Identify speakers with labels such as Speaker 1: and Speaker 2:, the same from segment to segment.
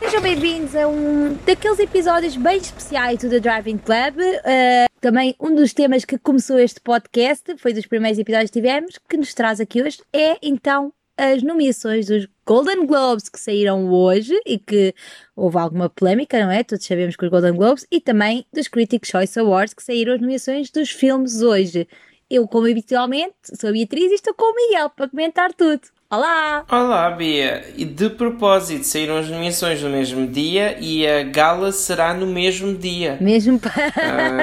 Speaker 1: Sejam bem-vindos a um daqueles episódios bem especiais do The Driving Club. Uh, também um dos temas que começou este podcast, foi dos primeiros episódios que tivemos, que nos traz aqui hoje, é então as nomeações dos Golden Globes que saíram hoje e que houve alguma polémica, não é? Todos sabemos que os Golden Globes e também dos Critics' Choice Awards que saíram as nomeações dos filmes hoje. Eu, como habitualmente, sou a Beatriz e estou com o Miguel para comentar tudo. Olá!
Speaker 2: Olá, Bia! E de propósito, saíram as nomeações no mesmo dia e a gala será no mesmo dia.
Speaker 1: Mesmo para.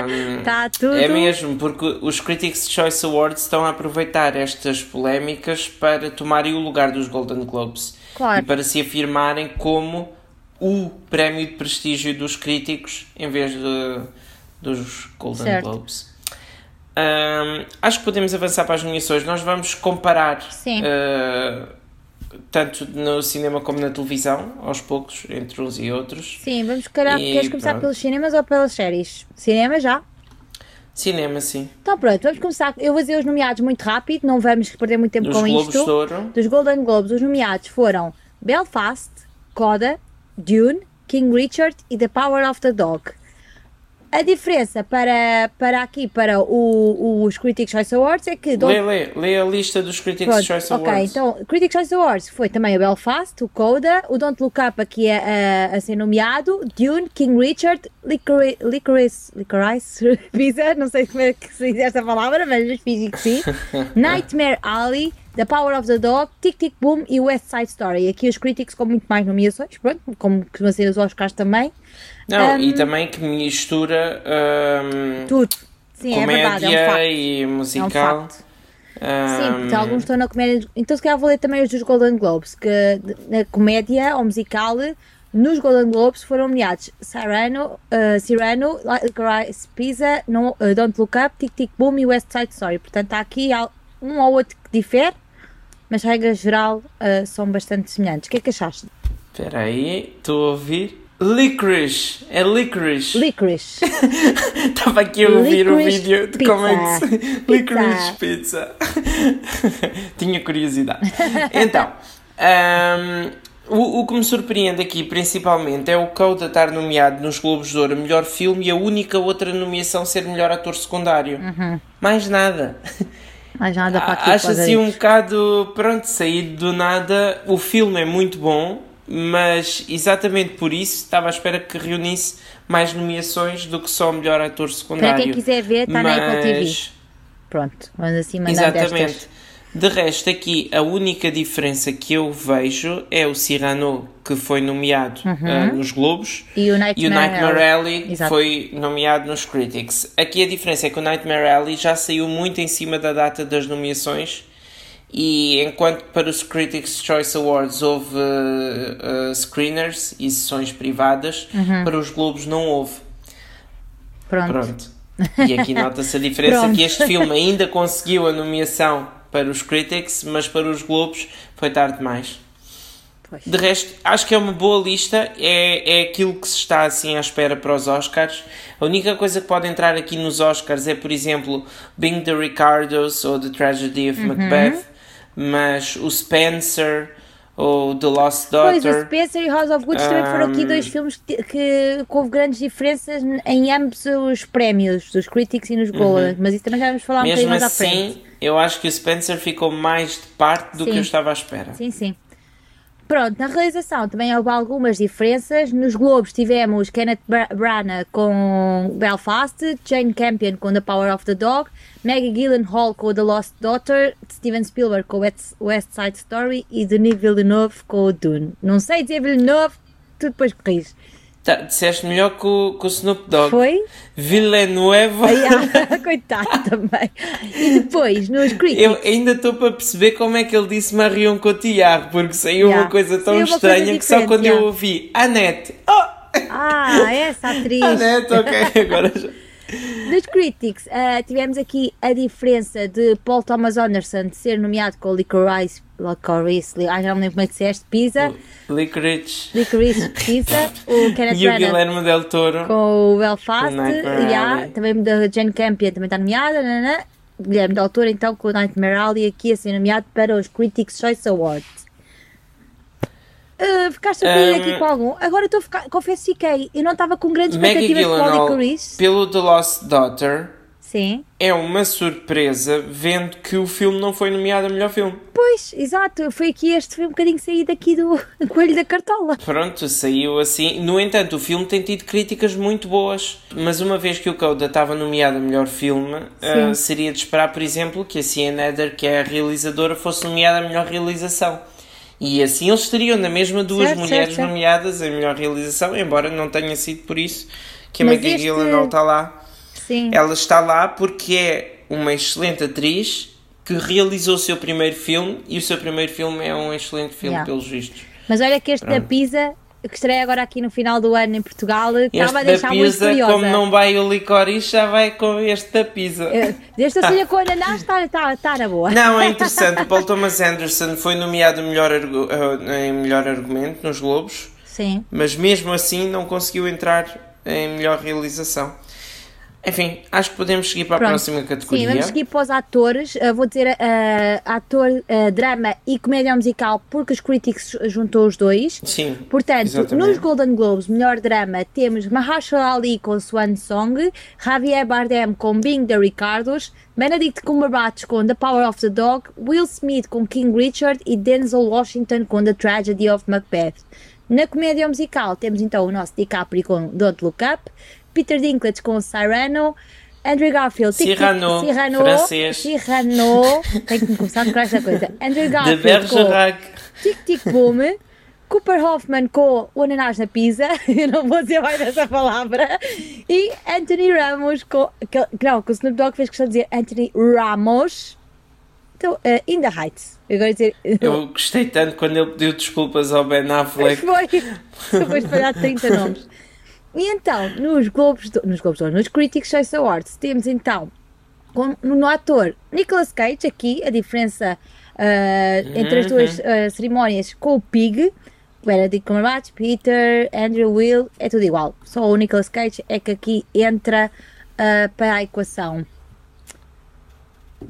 Speaker 1: Um, tá tudo.
Speaker 2: É mesmo, porque os Critics' Choice Awards estão a aproveitar estas polémicas para tomarem o lugar dos Golden Globes.
Speaker 1: Claro.
Speaker 2: E para se afirmarem como o prémio de prestígio dos críticos em vez de, dos Golden certo. Globes. Um, acho que podemos avançar para as nomeações. Nós vamos comparar uh, tanto no cinema como na televisão, aos poucos, entre uns e outros.
Speaker 1: Sim, vamos e, queres começar pronto. pelos cinemas ou pelas séries? Cinema já?
Speaker 2: Cinema, sim.
Speaker 1: Então pronto, vamos começar. Eu vou dizer os nomeados muito rápido, não vamos perder muito tempo Dos com Globos isto.
Speaker 2: Ouro.
Speaker 1: Dos Golden Globes, os nomeados foram Belfast, Coda, Dune, King Richard e The Power of the Dog. A diferença para, para aqui, para o, os Critics' Choice Awards é que...
Speaker 2: Lê, lê, lê a lista dos Critics' Pronto, Choice Awards.
Speaker 1: Ok, então, Critics' Choice Awards foi também o Belfast, o Coda, o Don't Look Up aqui a, a, a ser nomeado, Dune, King Richard, Licorice, Licorice, Licorice Pizza, não sei como é que se diz esta palavra, mas fiz que sim, Nightmare Alley, The Power of the Dog, Tic Tic Boom e West Side Story. Aqui os Critics com muito mais nomeações, pronto, como que ser os Oscars também.
Speaker 2: Não, um, e também que mistura um,
Speaker 1: tudo. Sim,
Speaker 2: comédia
Speaker 1: é verdade, é um
Speaker 2: e musical. É um.
Speaker 1: Sim, porque alguns estão na comédia. Então, se calhar, vou ler também os dos Golden Globes, que na comédia ou musical, nos Golden Globes foram nomeados Cyrano, uh, Cyrano Licorice Pizza, no, uh, Don't Look Up, Tic Tic Boom e West Side Story. Portanto, há aqui um ou outro que difere, mas regra geral uh, são bastante semelhantes. O que é que achaste?
Speaker 2: Espera aí, estou a ouvir. Licorice, é licorice.
Speaker 1: Licorice.
Speaker 2: Estava aqui a ouvir licorice o vídeo de pizza. como é que se... Licorice pizza. Tinha curiosidade. Então, um, o, o que me surpreende aqui principalmente é o Coda estar nomeado nos Globos de Ouro melhor filme e a única outra nomeação ser melhor ator secundário.
Speaker 1: Uhum.
Speaker 2: Mais nada.
Speaker 1: Mais nada para aqui.
Speaker 2: Acho assim um bocado, pronto, saído do nada. O filme é muito bom, mas exatamente por isso estava à espera que reunisse mais nomeações do que só o melhor ator secundário.
Speaker 1: Para quem quiser ver, está mas... na Apple TV. Pronto, vamos assim mandar Exatamente. Destas.
Speaker 2: De resto, aqui a única diferença que eu vejo é o Cyrano, que foi nomeado uhum. uh, nos Globos,
Speaker 1: e o Nightmare,
Speaker 2: e o Nightmare Alley, que foi nomeado nos Critics. Aqui a diferença é que o Nightmare Alley já saiu muito em cima da data das nomeações, e enquanto para os Critics' Choice Awards houve uh, uh, screeners e sessões privadas, uhum. para os Globos não houve.
Speaker 1: Pronto.
Speaker 2: Pronto. E aqui nota-se a diferença que este filme ainda conseguiu a nomeação para os Critics, mas para os Globos foi tarde demais. Pois. De resto, acho que é uma boa lista, é, é aquilo que se está assim à espera para os Oscars. A única coisa que pode entrar aqui nos Oscars é, por exemplo, Being the Ricardos ou The Tragedy of uhum. Macbeth, mas o Spencer ou The Lost Daughter.
Speaker 1: Pois, o Spencer e House of Goods um, também foram aqui dois filmes que, que, houve grandes diferenças em ambos os prémios, dos Critics e nos Golden, uhum. mas isso também já vamos falar um bocadinho mais
Speaker 2: assim,
Speaker 1: à frente
Speaker 2: eu acho que o Spencer ficou mais de parte do sim. que eu estava à espera.
Speaker 1: Sim, sim. Pronto, na realização também houve algumas diferenças. Nos Globos tivemos Kenneth Branagh com Belfast, Jane Campion com The Power of the Dog, Maggie Gyllenhaal com The Lost Daughter, Steven Spielberg com West Side Story e Denis Villeneuve com o Dune. Não sei dizer Villeneuve, tu depois corriges.
Speaker 2: Tá, disseste melhor que o, que o Snoop Dogg.
Speaker 1: Foi?
Speaker 2: Villanueva.
Speaker 1: Ah, coitado também. E depois, nos Critics.
Speaker 2: Eu ainda estou para perceber como é que ele disse Marion Cotillard, porque saiu yeah. uma coisa tão saiu estranha coisa que só quando yeah. eu ouvi Annette. Oh!
Speaker 1: Ah, essa atriz.
Speaker 2: Annette, ok, agora já.
Speaker 1: Dos Critics, uh, tivemos aqui a diferença de Paul Thomas Anderson de ser nomeado com Licorice, Licorice, ah, já não lembro como é que disseste, Pizza.
Speaker 2: Licorice.
Speaker 1: Licorice Pizza. O Kenneth
Speaker 2: e o Guilherme Del Toro.
Speaker 1: Com o Belfast. Yeah, também da Jane Campion também está nomeada. Nanana. Guilherme Del Toro então com o Nightmare Alley aqui a ser nomeado para os Critics' Choice Awards. Uh, ficaste surpreendido um, aqui com algum? Agora estou confesso fiquei. Eu não estava com grandes expectativas para o Licorice.
Speaker 2: Pelo The Lost Daughter.
Speaker 1: Sim.
Speaker 2: É uma surpresa vendo que o filme não foi nomeado a melhor filme.
Speaker 1: Pois, exato. Foi aqui este foi um bocadinho saído aqui do coelho da cartola.
Speaker 2: Pronto, saiu assim. No entanto, o filme tem tido críticas muito boas. Mas uma vez que o Coda estava nomeado a melhor filme, uh, seria de esperar, por exemplo, que a Cian Eder, que é a realizadora, fosse nomeada a melhor realização. E assim eles estariam na mesma duas certo, mulheres certo, nomeadas em melhor realização, embora não tenha sido por isso que a Maggie este... Gyllenhaal está lá.
Speaker 1: Sim.
Speaker 2: Ela está lá porque é uma excelente atriz que realizou o seu primeiro filme e o seu primeiro filme é um excelente filme, yeah. pelos vistos.
Speaker 1: Mas olha que este Pronto. da Pisa que estreia agora aqui no final do ano em Portugal, estava a deixar muito curiosa.
Speaker 2: como não vai o licorice, já vai com este da pizza.
Speaker 1: É, desde a com ananás está, está, está na boa.
Speaker 2: Não, é interessante. O Paul Thomas Anderson foi nomeado melhor, eh, em melhor argumento nos Globos.
Speaker 1: Sim.
Speaker 2: Mas mesmo assim não conseguiu entrar em melhor realização. Enfim, acho que podemos seguir para Pronto. a próxima categoria.
Speaker 1: Sim, vamos seguir para os atores. Uh, vou dizer uh, ator, uh, drama e comédia musical, porque os Critics juntou os dois.
Speaker 2: Sim.
Speaker 1: Portanto, exatamente. nos Golden Globes, melhor drama, temos Mahershala Ali com Swan Song, Javier Bardem com Being the Ricardos, Benedict Cumberbatch com The Power of the Dog, Will Smith com King Richard e Denzel Washington com The Tragedy of Macbeth. Na comédia musical temos então o nosso DiCaprio com Don't Look Up, Peter Dinklage com Cyrano, Andrew Garfield,
Speaker 2: Cyrano, Cyrano, francês.
Speaker 1: Cyrano, tenho que começar com esta coisa. Andrew Garfield com Tic Tic Boom, Cooper Hoffman com o ananás na pizza, eu não vou dizer mais essa palavra, e Anthony Ramos com, que, não, que o Snoop Dogg fez questão de dizer Anthony Ramos, então, uh, In the Heights. Eu, dizer,
Speaker 2: eu gostei tanto quando ele pediu desculpas ao Ben Affleck.
Speaker 1: Foi, depois de falhar 30 nomes. E então, nos Globos, nos Globos, nos Critics' Choice Awards, temos então no, no ator Nicolas Cage, aqui a diferença uh, entre as duas uh, cerimónias com o Pig, Benedict Cumberbatch, Peter, Andrew Will, é tudo igual. Só o Nicolas Cage é que aqui entra uh, para a equação.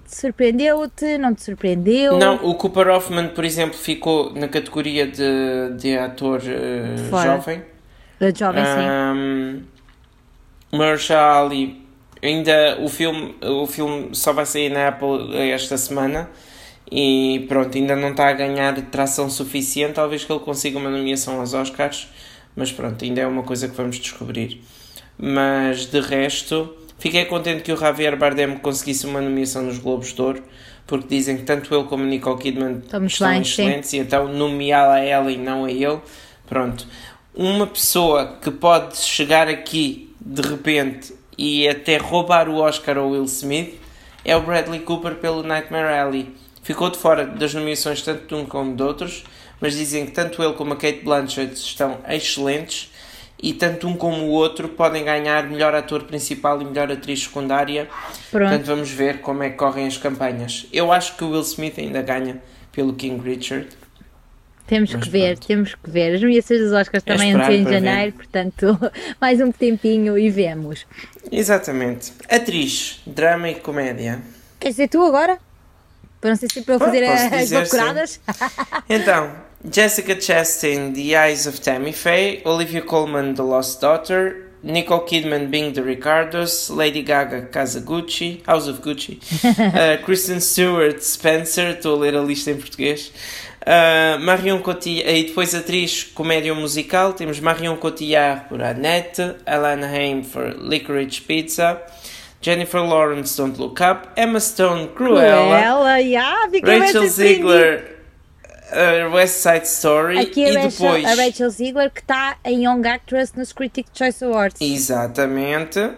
Speaker 1: Surpreendeu-te? Não te surpreendeu?
Speaker 2: Não, o Cooper Hoffman, por exemplo, ficou na categoria de, de ator jovem
Speaker 1: da jovem, um,
Speaker 2: sim. Mahershala Ali, ainda o filme, o filme só vai sair na Apple esta semana e pronto, ainda não está a ganhar tração suficiente, talvez que ele consiga uma nomeação aos Oscars, mas pronto, ainda é uma coisa que vamos descobrir. Mas de resto, fiquei contente que o Javier Bardem conseguisse uma nomeação nos Globos de Ouro, porque dizem que tanto ele como Nicole Kidman Estamos estão bem, excelentes sim. e então nomeá-la a ela e não a ele. Pronto uma pessoa que pode chegar aqui de repente e até roubar o Oscar ao Will Smith é o Bradley Cooper pelo Nightmare Alley. Ficou de fora das nomeações tanto de um como de outros, mas dizem que tanto ele como a Kate Blanchett estão excelentes e tanto um como o outro podem ganhar melhor ator principal e melhor atriz secundária. Pronto. Portanto, vamos ver como é que correm as campanhas. Eu acho que o Will Smith ainda ganha pelo King Richard.
Speaker 1: Temos Mas que ver, pronto. temos que ver. As nomeações dos Oscars é também é em janeiro, ver. portanto, mais um tempinho e vemos.
Speaker 2: Exatamente. Atriz, drama e comédia.
Speaker 1: Queres dizer tu agora? Para não ser sempre eu fazer as loucuradas.
Speaker 2: então, Jessica Chastain, The Eyes of Tammy Faye, Olivia Colman, The Lost Daughter, Nicole Kidman, Being the Ricardos, Lady Gaga, Casa Gucci, House of Gucci, uh, Kristen Stewart, Spencer, estou a ler a lista em português, Uh, Marion Cotillard, e depois atriz comédia musical, temos Marion Cotillard por Annette, Alana Haim por Licorice Pizza, Jennifer Lawrence Don't Look Up, Emma Stone Cruella,
Speaker 1: Cruella yeah,
Speaker 2: Rachel Ziegler uh, West Side Story
Speaker 1: Aqui
Speaker 2: e
Speaker 1: Rachel,
Speaker 2: depois
Speaker 1: a Rachel Ziegler que está em Young Actress nos Critics' Choice Awards.
Speaker 2: Exatamente.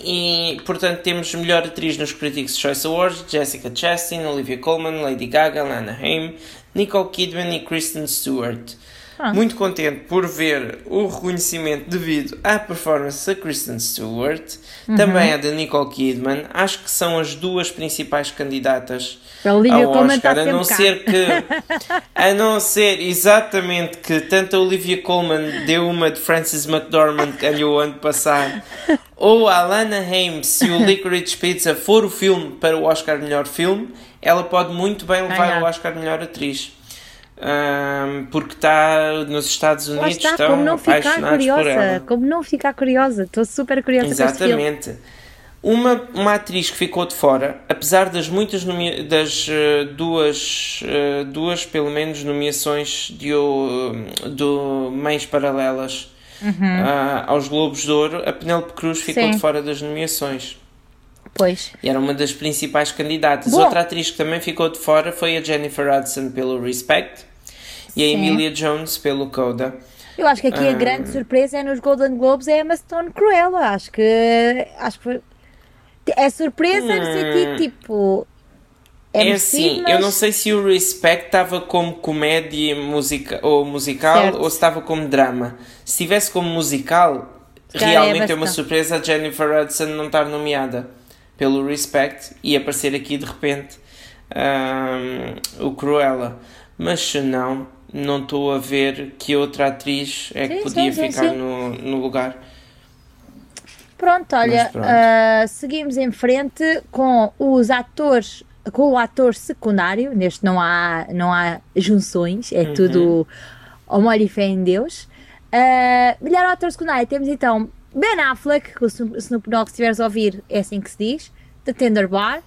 Speaker 2: E, portanto, temos melhor atriz nos Critics' Choice Awards: Jessica Chastain, Olivia Colman, Lady Gaga, Lana Haim, Nicole Kidman e Kristen Stewart. Ah. Muito contente por ver o reconhecimento devido à performance da Kristen Stewart, uhum. também a da Nicole Kidman. Acho que são as duas principais candidatas ao Oscar, a não ser que, a não ser exatamente que tanto a Olivia Colman deu uma de Frances McDormand que ganhou ano passado, ou a Alana Haim, se o Licorice Pizza for o filme para o Oscar melhor filme, ela pode muito bem levar ah, o Oscar melhor atriz. um, porque está nos Estados Unidos
Speaker 1: está,
Speaker 2: estão
Speaker 1: como não ficar
Speaker 2: apaixonados
Speaker 1: curiosa,
Speaker 2: por ela.
Speaker 1: Como não ficar curiosa? Estou super curiosa
Speaker 2: Exatamente. Uma, uma atriz que ficou de fora, apesar das muitas das uh, duas, uh, duas pelo menos nomeações de, do Mães Paralelas uhum. uh, aos Globos de Ouro, a Penélope Cruz ficou Sim. de fora das nomeações.
Speaker 1: Pois.
Speaker 2: E era uma das principais candidatas. Bom. Outra atriz que também ficou de fora foi a Jennifer Hudson pelo Respect e a Sim. Emilia Jones pelo Coda.
Speaker 1: Eu acho que aqui a grande surpresa é nos Golden Globes é a Emma Stone Cruella. Acho que acho que foi é surpresa hum. no sentido tipo.
Speaker 2: É, é assim, mas... eu não sei se o Respect estava como comédia musica, ou musical certo. ou se estava como drama. Se estivesse como musical, Já é realmente é, é uma surpresa a Jennifer Hudson não estar nomeada pelo Respect e aparecer aqui de repente um, o Cruella. Mas se não, não estou a ver que outra atriz é sim, que podia sim, ficar sim, no, no lugar.
Speaker 1: Pronto, olha, pronto. Uh, seguimos em frente com os atores, com o ator secundário, neste não há, não há junções, é uhum. tudo amor e fé em Deus. Uh, melhor ator secundário, temos então Ben Affleck, que o Snoop Dogg, se estiveres a ouvir, é assim que se diz, The Tender Bar.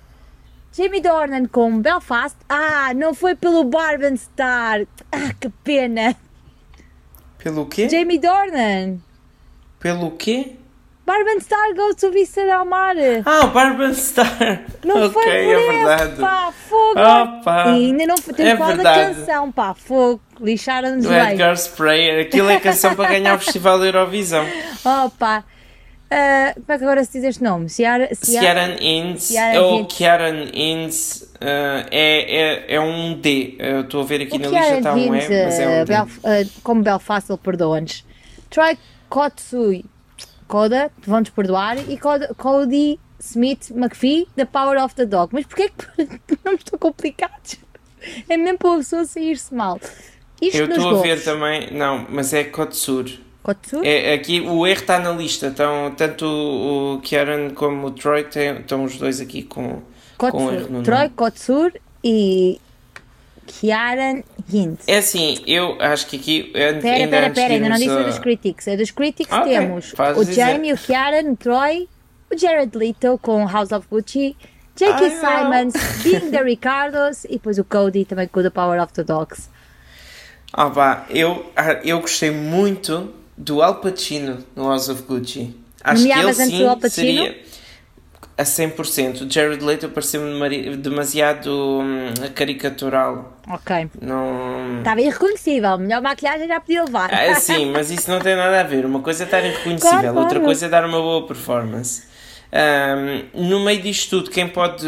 Speaker 1: Jamie Dornan com Belfast. Ah, não foi pelo Barben Star. Ah, que pena.
Speaker 2: Pelo quê?
Speaker 1: Jamie Dornan.
Speaker 2: Pelo quê?
Speaker 1: Barben Star Goes to Vista Del Mar.
Speaker 2: Ah, Barben Star.
Speaker 1: Não
Speaker 2: okay,
Speaker 1: foi por é verdade. pá, fogo.
Speaker 2: Oh, pá.
Speaker 1: E ainda não tem é qual da canção, pá, fogo. Lixaram-nos
Speaker 2: o Edgar Sprayer. Aquilo é canção para ganhar o Festival da Eurovisão.
Speaker 1: Oh, pá. Uh, como é que agora se diz este nome? Ciara,
Speaker 2: Ciaran Inns ou Ciaran Inns uh, é, é, é um D. Estou a ver aqui o na Ciaran lista está um E, mas é um D. Belf
Speaker 1: uh, como Belfast, ele perdoa-nos. Troy Kotsui Coda, vão-nos perdoar, e Coda, Cody Smith McPhee, The Power of the Dog. Mas porquê que não estão complicados? É mesmo para a pessoa sair-se mal.
Speaker 2: Isto Eu estou a ver também, não, mas é Kotsur.
Speaker 1: Kotsur?
Speaker 2: É, aqui o erro está na lista, então, tanto o, o Kieran como o Troy tem, estão os dois aqui com, Kotsur. com erro no
Speaker 1: Troy. Kotsur e Kieran Hintz.
Speaker 2: É assim, eu acho que aqui.
Speaker 1: Pera, pera, pera, ainda não disse a... dos Critics. A dos Critics okay, temos o Jamie, o Kieran, o Troy, o Jared Leto com House of Gucci, J.K. Simons, Being the Ricardos e depois o Cody também com The Power of the Dogs.
Speaker 2: Ah pá, eu, ah, eu gostei muito do Al Pacino no House of Gucci. Acho Nomeavas que ele sim seria a 100%. O Jared Leto pareceu-me demasiado hum, caricatural.
Speaker 1: Ok.
Speaker 2: Não...
Speaker 1: Estava irreconhecível. Melhor maquilhagem já podia levar.
Speaker 2: É, sim, mas isso não tem nada a ver. Uma coisa é estar irreconhecível, claro, outra claro. coisa é dar uma boa performance. Um, no meio disto tudo, quem pode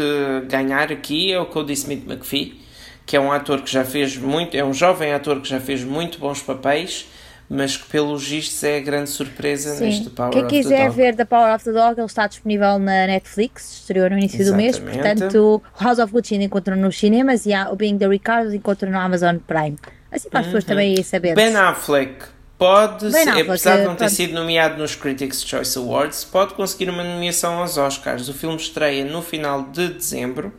Speaker 2: ganhar aqui é o Cody Smith McPhee, que é um ator que já fez muito, é um jovem ator que já fez muito bons papéis mas que pelos vistos é a grande surpresa Sim. neste Power
Speaker 1: Quem
Speaker 2: of the
Speaker 1: Dog. Quem quiser ver The Power of the Dog, ele está disponível na Netflix, estreou no início Exatamente. do mês, portanto House of Gucci encontram nos cinemas e o Being the Ricardo encontram no Amazon Prime. Assim para as pessoas uhum. também saberem.
Speaker 2: Ben Affleck pode, ben Affleck, apesar de não ter pode... sido nomeado nos Critics' Choice Awards, pode conseguir uma nomeação aos Oscars. O filme estreia no final de dezembro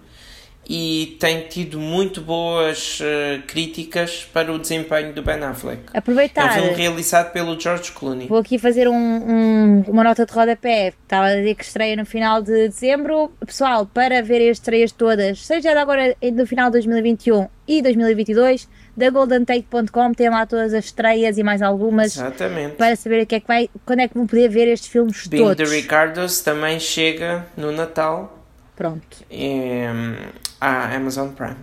Speaker 2: e tem tido muito boas uh, críticas para o desempenho do Ben Affleck.
Speaker 1: Aproveitar.
Speaker 2: É um filme realizado pelo George Clooney.
Speaker 1: Vou aqui fazer um, um, uma nota de rodapé. Estava a dizer que estreia no final de dezembro. Pessoal, para ver as estreias todas, seja agora no final de 2021 e 2022, da goldentate.com tem lá todas as estreias e mais algumas.
Speaker 2: Exatamente.
Speaker 1: Para saber o que é que vai, quando é que vão poder ver estes filmes
Speaker 2: Being
Speaker 1: todos.
Speaker 2: the Ricardos também chega no Natal.
Speaker 1: Pronto.
Speaker 2: E, à Amazon Prime.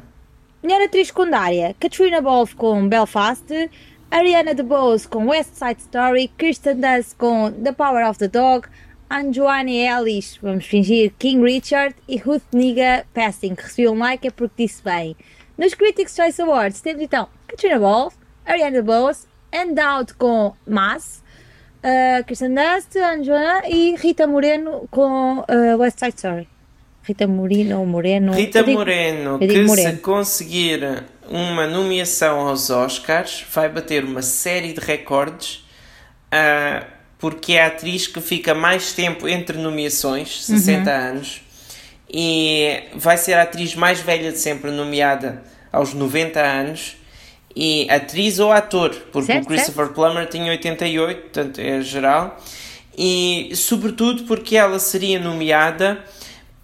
Speaker 1: Melhor atriz secundária: Katrina Balfe com Belfast, Ariana DeBose com West Side Story, Kirsten Dunst com The Power of the Dog, Anjoane Ellis, vamos fingir, King Richard e Ruth Niga Passing, que recebeu um like é porque disse bem. Nos Critics' Choice Awards temos então Katrina Balfe, Ariana DeBose, Endowed com Mass, uh, Kirsten Dunst, Anjoana e Rita Moreno com uh, West Side Story. Rita Moreno, Moreno.
Speaker 2: Rita digo, Moreno, que Moreno. se conseguir uma nomeação aos Oscars, vai bater uma série de recordes, uh, porque é a atriz que fica mais tempo entre nomeações, 60 uhum. anos, e vai ser a atriz mais velha de sempre nomeada aos 90 anos. E atriz ou ator, porque certo, o Christopher certo. Plummer tinha 88, portanto é geral. E sobretudo porque ela seria nomeada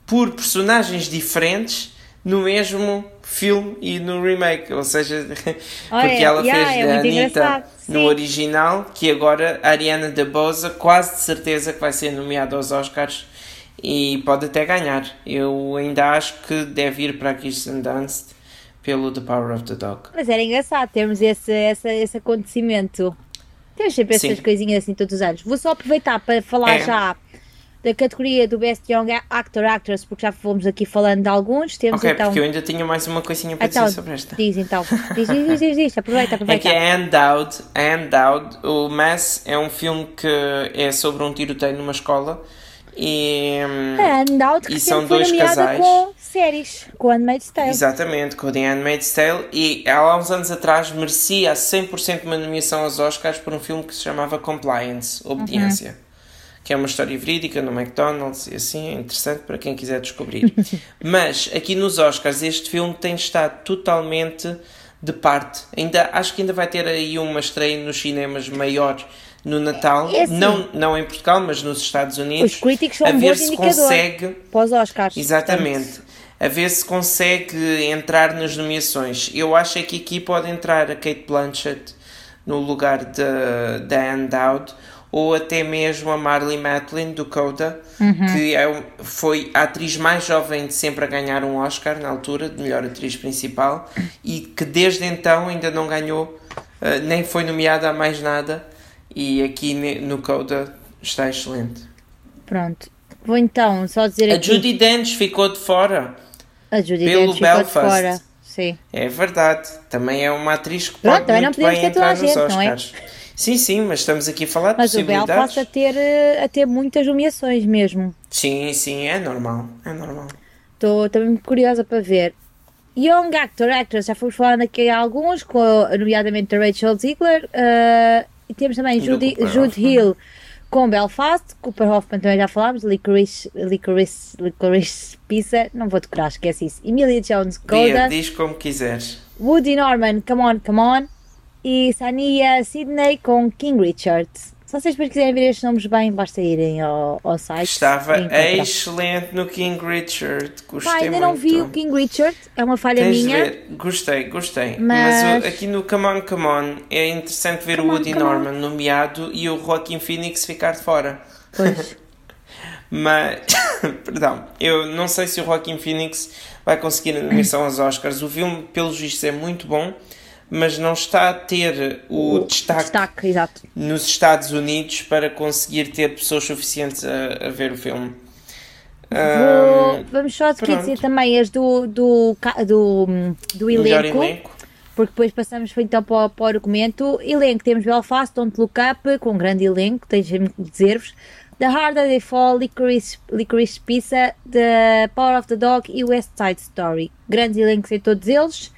Speaker 2: por personagens diferentes no mesmo filme e no remake, ou seja, porque ela yeah, fez é a Anitta no original, que agora a Ariana DeBosa quase de certeza que vai ser nomeada aos Oscars e pode até ganhar. Eu ainda acho que deve ir para a Kirsten Dunst pelo The Power of the Dog.
Speaker 1: Mas era engraçado termos esse, esse, esse acontecimento. Temos sempre essas Sim. coisinhas assim todos os anos. Vou só aproveitar para falar é. já da categoria do Best Young Actor Actress, porque já fomos aqui falando de alguns. Temos
Speaker 2: ok,
Speaker 1: então...
Speaker 2: porque eu ainda tinha mais uma coisinha para então, dizer sobre esta.
Speaker 1: Diz então, diz, diz, diz, diz, aproveita, aproveita.
Speaker 2: É que é Anne Dowd, o Mass é um filme que é sobre um tiroteio numa escola e,
Speaker 1: Anne Dowd que
Speaker 2: e são dois casais.
Speaker 1: com séries, com Handmaid's Tale.
Speaker 2: Exatamente, com The Handmaid's Tale e ela há uns anos atrás merecia 100% uma nomeação aos Oscars por um filme que se chamava Compliance, Obediência. Uhum que é uma história verídica no McDonald's e assim, é interessante para quem quiser descobrir. Mas aqui nos Oscars este filme tem estado totalmente de parte. Ainda, acho que ainda vai ter aí uma estreia nos cinemas maior no Natal, é assim, não, não em Portugal, mas nos Estados Unidos.
Speaker 1: Os críticos são a ver se consegue pós Oscars.
Speaker 2: Exatamente. A ver se consegue entrar nas nomeações. Eu acho é que aqui pode entrar a Kate Blanchett no lugar da Anne Dowd ou até mesmo a Marley Matlin do Coda, uhum. que é, foi a atriz mais jovem de sempre a ganhar um Oscar na altura, de melhor atriz principal, e que desde então ainda não ganhou, uh, nem foi nomeada a mais nada, e aqui no Coda está excelente.
Speaker 1: Pronto. Vou então só dizer
Speaker 2: a aqui... A Judy Dench ficou de fora.
Speaker 1: A Judy pelo Dench Belfast. ficou de fora. Sim.
Speaker 2: É verdade. Também é uma atriz que pode Pronto, muito bem entrar nos Oscars. Não é? Sim, sim, mas estamos aqui a falar de mas possibilidades. Mas o Belfast
Speaker 1: a ter, eh, a ter muitas nomeações mesmo.
Speaker 2: Sim, sim, é normal, é normal.
Speaker 1: Estou também curiosa para ver. Young Actor, Actress, já fomos falando aqui alguns, com, nomeadamente a Rachel Ziegler, uh, e temos também Judy, Jude Hill com Belfast, Cooper Hoffman também já falámos, Licorice, Licorice, Licorice Pizza, não vou decorar, esquece isso. Emilia Jones, Coda.
Speaker 2: diz como quiseres.
Speaker 1: Woody Norman, Come On, Come On e Sania Sydney com King Richard. Se vocês quiserem ver estes nomes bem, basta irem ao, ao site.
Speaker 2: Estava excelente no King Richard. Gostei Pá,
Speaker 1: ainda
Speaker 2: muito.
Speaker 1: não vi o King Richard, é uma falha
Speaker 2: Tens
Speaker 1: minha.
Speaker 2: Gostei, gostei. Mas, Mas aqui no Come On, Come On é interessante ver come o Woody on, Norman on. nomeado e o Joaquin Phoenix ficar de fora.
Speaker 1: Pois.
Speaker 2: Mas, perdão, eu não sei se o Joaquin Phoenix vai conseguir a nomeação aos Oscars. O filme, pelos vistos, é muito bom mas não está a ter o, o destaque,
Speaker 1: destaque
Speaker 2: nos Estados Unidos para conseguir ter pessoas suficientes a, a ver o filme.
Speaker 1: Vou, vamos só dizer também as do, do, do, do elenco, elenco, porque depois passamos então para, para o argumento. Elenco, temos Belfast, Don't Look Up, com um grande elenco, deixem-me dizer-vos. The Harder They Fall, Licorice, Licorice Pizza, The Power of the Dog e West Side Story. Grandes elencos em todos eles.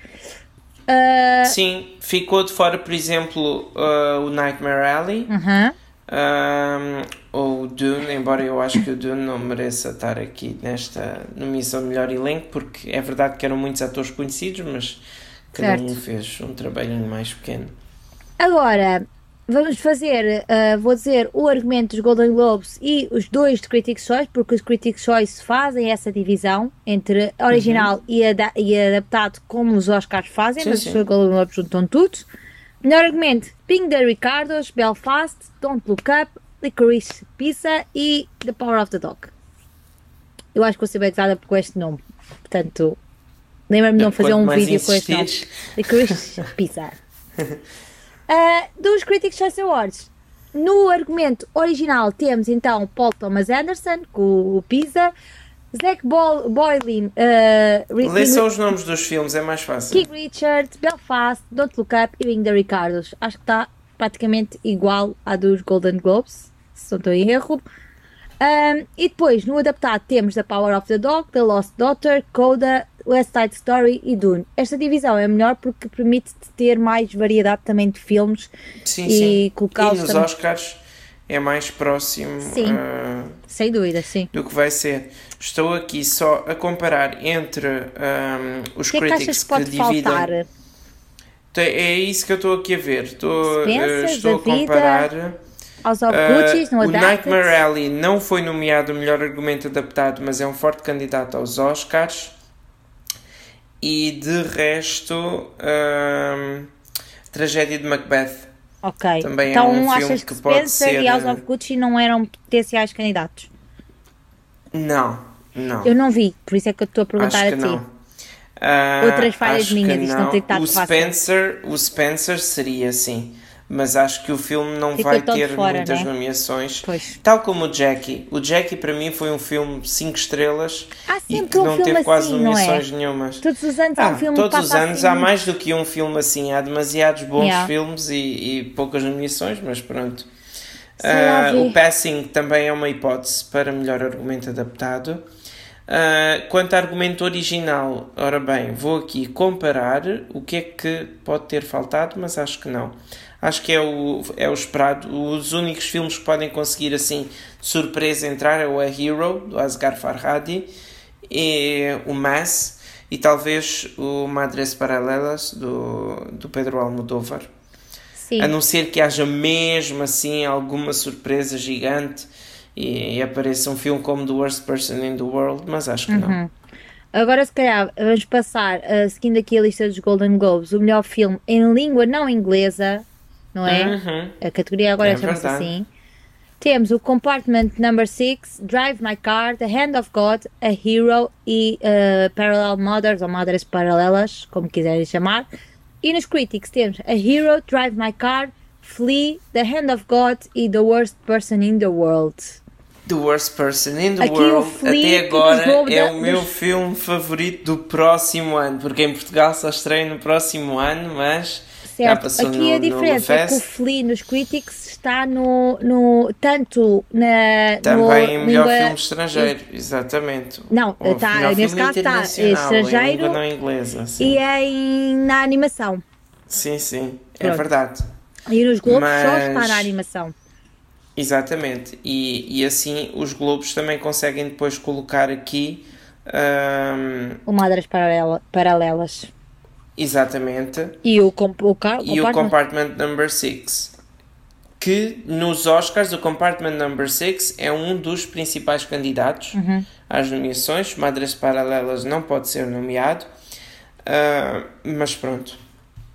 Speaker 2: Uh... Sim, ficou de fora, por exemplo, uh, o Nightmare Alley.
Speaker 1: Uhum.
Speaker 2: Um, ou o Dune, embora eu acho que o Dune não mereça estar aqui nesta nomeação melhor elenco, porque é verdade que eram muitos atores conhecidos, mas cada certo. um fez um trabalhinho mais pequeno.
Speaker 1: Agora, vamos fazer, uh, vou dizer, o argumento dos Golden Globes e os dois de Critics' Choice, porque os Critics' Choice fazem essa divisão entre original uhum. e, ada e, adaptado, como os Oscars fazem, sim, mas sim. os Golden Globes juntam tudo. Melhor argumento: Ping the Ricardos, Belfast, Don't Look Up, Licorice Pizza e The Power of the Dog. Eu acho que vou ser batizada com este nome, portanto, lembra-me de não fazer um vídeo com este nome. Licorice Pizza. Uh, dos Critics' Choice Awards, no argumento original temos então Paul Thomas Anderson com o Pisa, Zack Boylin. Uh,
Speaker 2: Lê só os nomes dos filmes, é mais fácil.
Speaker 1: King Richard, Belfast, Don't Look Up e Ring the Ricardos. Acho que está praticamente igual à dos Golden Globes, se não estou em erro. Um, e depois, no adaptado, temos The Power of the Dog, The Lost Daughter, Coda, West Side Story e Dune. Esta divisão é melhor porque permite ter mais variedade também de filmes
Speaker 2: sim, e colocá-los. E nos também... Oscars é mais próximo
Speaker 1: sim, uh, sem dúvida, sim.
Speaker 2: do que vai ser. Estou aqui só a comparar entre um, os que críticos é que, que, que dividem. Faltar? é isso que eu estou aqui a ver. Estou, uh, estou a comparar.
Speaker 1: House of uh, no
Speaker 2: O Nightmare Alley não foi nomeado o melhor argumento adaptado, mas é um forte candidato aos Oscars. E de resto, uh, Tragédia de Macbeth.
Speaker 1: Ok. Também então, é um filme que, que pode ser. e House of Gucci não eram potenciais candidatos?
Speaker 2: Não, não.
Speaker 1: Eu não vi, por isso é que eu estou a perguntar a ti.
Speaker 2: Não. Uh,
Speaker 1: Outras falhas minhas, isto não, tem que estar
Speaker 2: o Spencer, o Spencer seria sim, mas acho que o filme não vai ter
Speaker 1: fora,
Speaker 2: muitas
Speaker 1: né?
Speaker 2: nomeações.
Speaker 1: Pois.
Speaker 2: Tal como o Jackie. O Jackie para mim foi um filme 5 estrelas e que
Speaker 1: um
Speaker 2: não teve
Speaker 1: assim,
Speaker 2: quase
Speaker 1: não
Speaker 2: nomeações
Speaker 1: é?
Speaker 2: nenhumas.
Speaker 1: Todos os anos há
Speaker 2: ah,
Speaker 1: um filme
Speaker 2: Todos os anos
Speaker 1: assim
Speaker 2: há mais do que um filme assim. Há demasiados bons
Speaker 1: Yeah.
Speaker 2: filmes e, e poucas nomeações, mas pronto.
Speaker 1: Ver.
Speaker 2: o Passing também é uma hipótese para melhor argumento adaptado. Ah, quanto a argumento original, ora bem, vou aqui comparar o que é que pode ter faltado, mas acho que não. Acho que é o, é o esperado. Os únicos filmes que podem conseguir assim de surpresa entrar é o A Hero, do Asghar Farhadi, e o Mass, e talvez o Madres Paralelas, do, do Pedro Almodóvar.
Speaker 1: Sim.
Speaker 2: A não ser que haja mesmo assim alguma surpresa gigante e, e apareça um filme como The Worst Person in the World, mas acho que
Speaker 1: Uhum.
Speaker 2: não.
Speaker 1: Agora, se calhar, vamos passar, uh, seguindo aqui a lista dos Golden Globes, o melhor filme em língua não inglesa, não é?
Speaker 2: Uhum.
Speaker 1: A categoria agora
Speaker 2: É
Speaker 1: chama-se assim. Temos o Compartment Number 6, Drive My Car, The Hand of God, A Hero e uh, Parallel Mothers, ou Madres Paralelas, como quiserem chamar. E nos Critics temos A Hero, Drive My Car, Flea, The Hand of God e The Worst Person in the World.
Speaker 2: The Worst Person in the
Speaker 1: Aqui
Speaker 2: World, até agora, é
Speaker 1: da-
Speaker 2: o meu
Speaker 1: dos-
Speaker 2: filme favorito do próximo ano, porque em Portugal só estreia no próximo ano, mas
Speaker 1: Certo, aqui
Speaker 2: no,
Speaker 1: a diferença é que o nos Critics está no, no tanto na
Speaker 2: Também
Speaker 1: no
Speaker 2: em melhor
Speaker 1: língua-
Speaker 2: filme estrangeiro, exatamente.
Speaker 1: Não, tá,
Speaker 2: melhor
Speaker 1: nesse caso está
Speaker 2: em
Speaker 1: estrangeiro
Speaker 2: língua não inglesa. Sim,
Speaker 1: e é em, na animação.
Speaker 2: sim, sim, é
Speaker 1: Pronto.
Speaker 2: verdade.
Speaker 1: E nos Globos só
Speaker 2: Mas-
Speaker 1: está na animação.
Speaker 2: Exatamente, e, e assim os Globos também conseguem depois colocar aqui, ahm,
Speaker 1: O Madras Paralela- Paralelas.
Speaker 2: Exatamente,
Speaker 1: E o, com, o, car,
Speaker 2: e o
Speaker 1: compartment-
Speaker 2: Number 6, que nos Oscars o Compartment Number 6 é um dos principais candidatos
Speaker 1: Uhum.
Speaker 2: às nomeações, Madres Paralelas não pode ser nomeado, ah, mas pronto,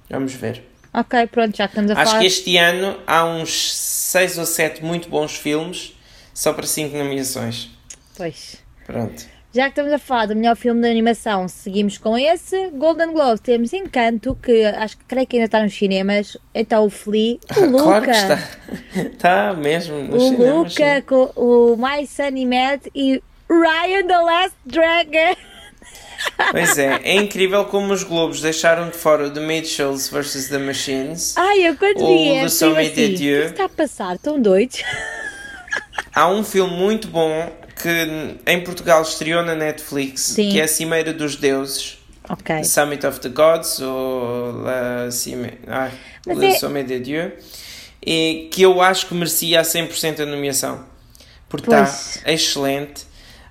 Speaker 2: vamos ver.
Speaker 1: Ok, pronto, já estamos a
Speaker 2: Acho
Speaker 1: falar.
Speaker 2: que este ano há uns 6 ou 7 muito bons filmes, só para 5 nomeações.
Speaker 1: Pois.
Speaker 2: Pronto.
Speaker 1: Já que estamos a falar do melhor filme de animação, seguimos com esse. Golden Globe temos Encanto, que acho que creio que ainda está nos cinemas. Então o Flea, o Luca.
Speaker 2: Claro que está. Está mesmo nos
Speaker 1: o
Speaker 2: cinemas, sim.
Speaker 1: Luca, com o My Sunny Mad e Ryan the Last Dragon.
Speaker 2: Pois é, é incrível como os Globos deixaram de fora o The Mitchells vs. The Machines.
Speaker 1: Ai, eu quando
Speaker 2: O
Speaker 1: vi
Speaker 2: Sommet
Speaker 1: assim, o que está a passar? Estão doidos?
Speaker 2: Há um filme muito bom que em Portugal estreou na Netflix,
Speaker 1: Sim.
Speaker 2: que é A Cimeira dos Deuses.
Speaker 1: Ok.
Speaker 2: The Summit of the Gods ou La Cime... ah, Le
Speaker 1: é-
Speaker 2: Sommet de Dieu e que eu acho que merecia a 100% a nomeação porque está excelente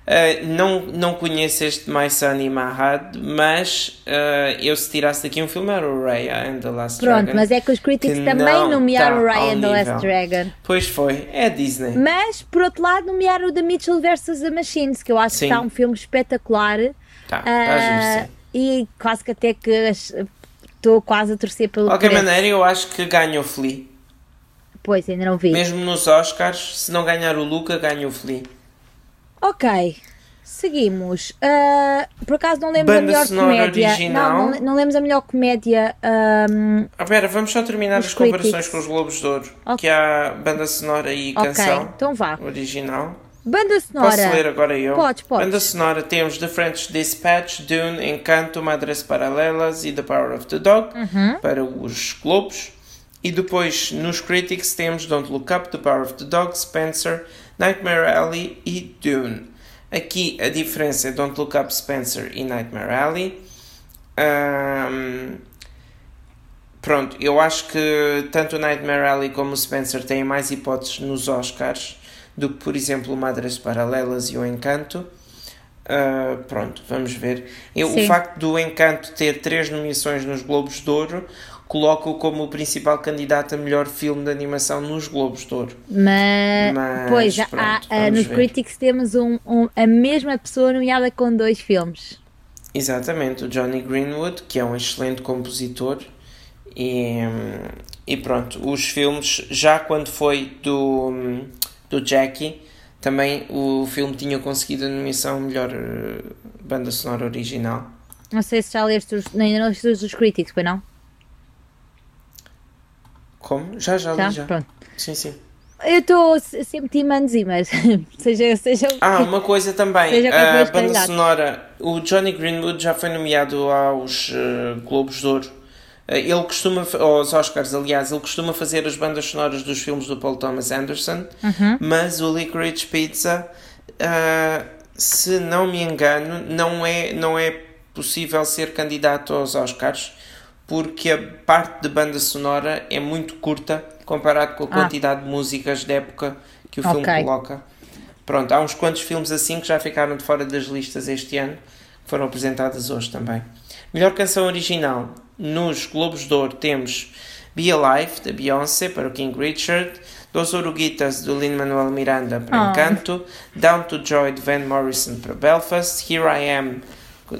Speaker 2: Ah, não, não conheço este My Sunny Mahad mas ah, eu se tirasse daqui um filme era o Raya and the Last
Speaker 1: Pronto,
Speaker 2: Dragon
Speaker 1: mas é que os critics
Speaker 2: que
Speaker 1: também
Speaker 2: não
Speaker 1: nomearam
Speaker 2: tá ao
Speaker 1: Ryan the Last. Dragon.
Speaker 2: pois foi, é Disney
Speaker 1: Mas, por outro lado, nomearam o The Mitchell vs. The Machines, que eu acho
Speaker 2: Sim.
Speaker 1: que está um filme espetacular.
Speaker 2: tá, tá sim.
Speaker 1: e quase que até que estou quase a torcer pelo
Speaker 2: de qualquer
Speaker 1: esse.
Speaker 2: maneira eu acho que ganha o Flea
Speaker 1: Pois, ainda não vi.
Speaker 2: mesmo nos Oscars se não ganhar o Luca ganha o Flea
Speaker 1: Ok, seguimos. Ah, por acaso não lemos a
Speaker 2: Banda
Speaker 1: melhor
Speaker 2: sonora
Speaker 1: comédia.
Speaker 2: original.
Speaker 1: Não, não, não lemos a melhor comédia. ahm,
Speaker 2: Ah, pera, vamos só terminar
Speaker 1: Os
Speaker 2: as comparações com os Globos de Ouro,
Speaker 1: Ok.
Speaker 2: que há banda sonora e canção
Speaker 1: então vá.
Speaker 2: original.
Speaker 1: Banda sonora.
Speaker 2: Posso ler agora eu?
Speaker 1: Podes, podes.
Speaker 2: Banda sonora temos The French Dispatch, Dune, Encanto, Madres Paralelas e The Power of the Dog
Speaker 1: Uhum.
Speaker 2: para os Globos. E depois nos Critics temos Don't Look Up, The Power of the Dog, Spencer, Nightmare Alley e Dune. Aqui a diferença é Don't Look Up, Spencer e Nightmare Alley. Ahm, Pronto, eu acho que tanto o Nightmare Alley como o Spencer têm mais hipóteses nos Oscars do que, por exemplo, Madres Paralelas e o Encanto. Ah, pronto, vamos ver. Eu, o facto do Encanto ter três nomeações nos Globos de Ouro coloca-o como o principal candidato a melhor filme de animação nos Globos de Ouro.
Speaker 1: Mas, Mas pois, pronto, há, há, nos ver. Critics temos um, um, a mesma pessoa nomeada com dois filmes.
Speaker 2: Exatamente, o Johnny Greenwood, que é um excelente compositor. E, e pronto, os filmes, já quando foi do, do Jackie, também o filme tinha conseguido a nomeação melhor eh, banda sonora original.
Speaker 1: Não sei se já leste os, ainda não leste os críticos, foi não?
Speaker 2: Como? Já, já, já? já. Pronto. Sim, sim.
Speaker 1: Eu estou sempre team mas seja, seja
Speaker 2: Ah, uma coisa também, a banda sonora, o Johnny Greenwood já foi nomeado aos uh, Globos de Ouro. Uh, ele costuma, aos Oscars, aliás, ele costuma fazer as bandas sonoras dos filmes do Paul Thomas Anderson, uhum. mas o Licorice Pizza, uh, se não me engano, não é, não é possível ser candidato aos Oscars porque a parte de banda sonora é muito curta comparado com a ah. quantidade de músicas de época que o filme okay. coloca. Pronto, há uns quantos filmes assim que já ficaram de fora das listas este ano, que foram apresentadas hoje também. Melhor canção original. Nos Globos de Ouro temos Be Alive, da Beyoncé, para o King Richard, Dos Oruguitas, do Lin-Manuel Miranda, para oh. Encanto, Down to Joy, de Van Morrison, para Belfast, Here I Am,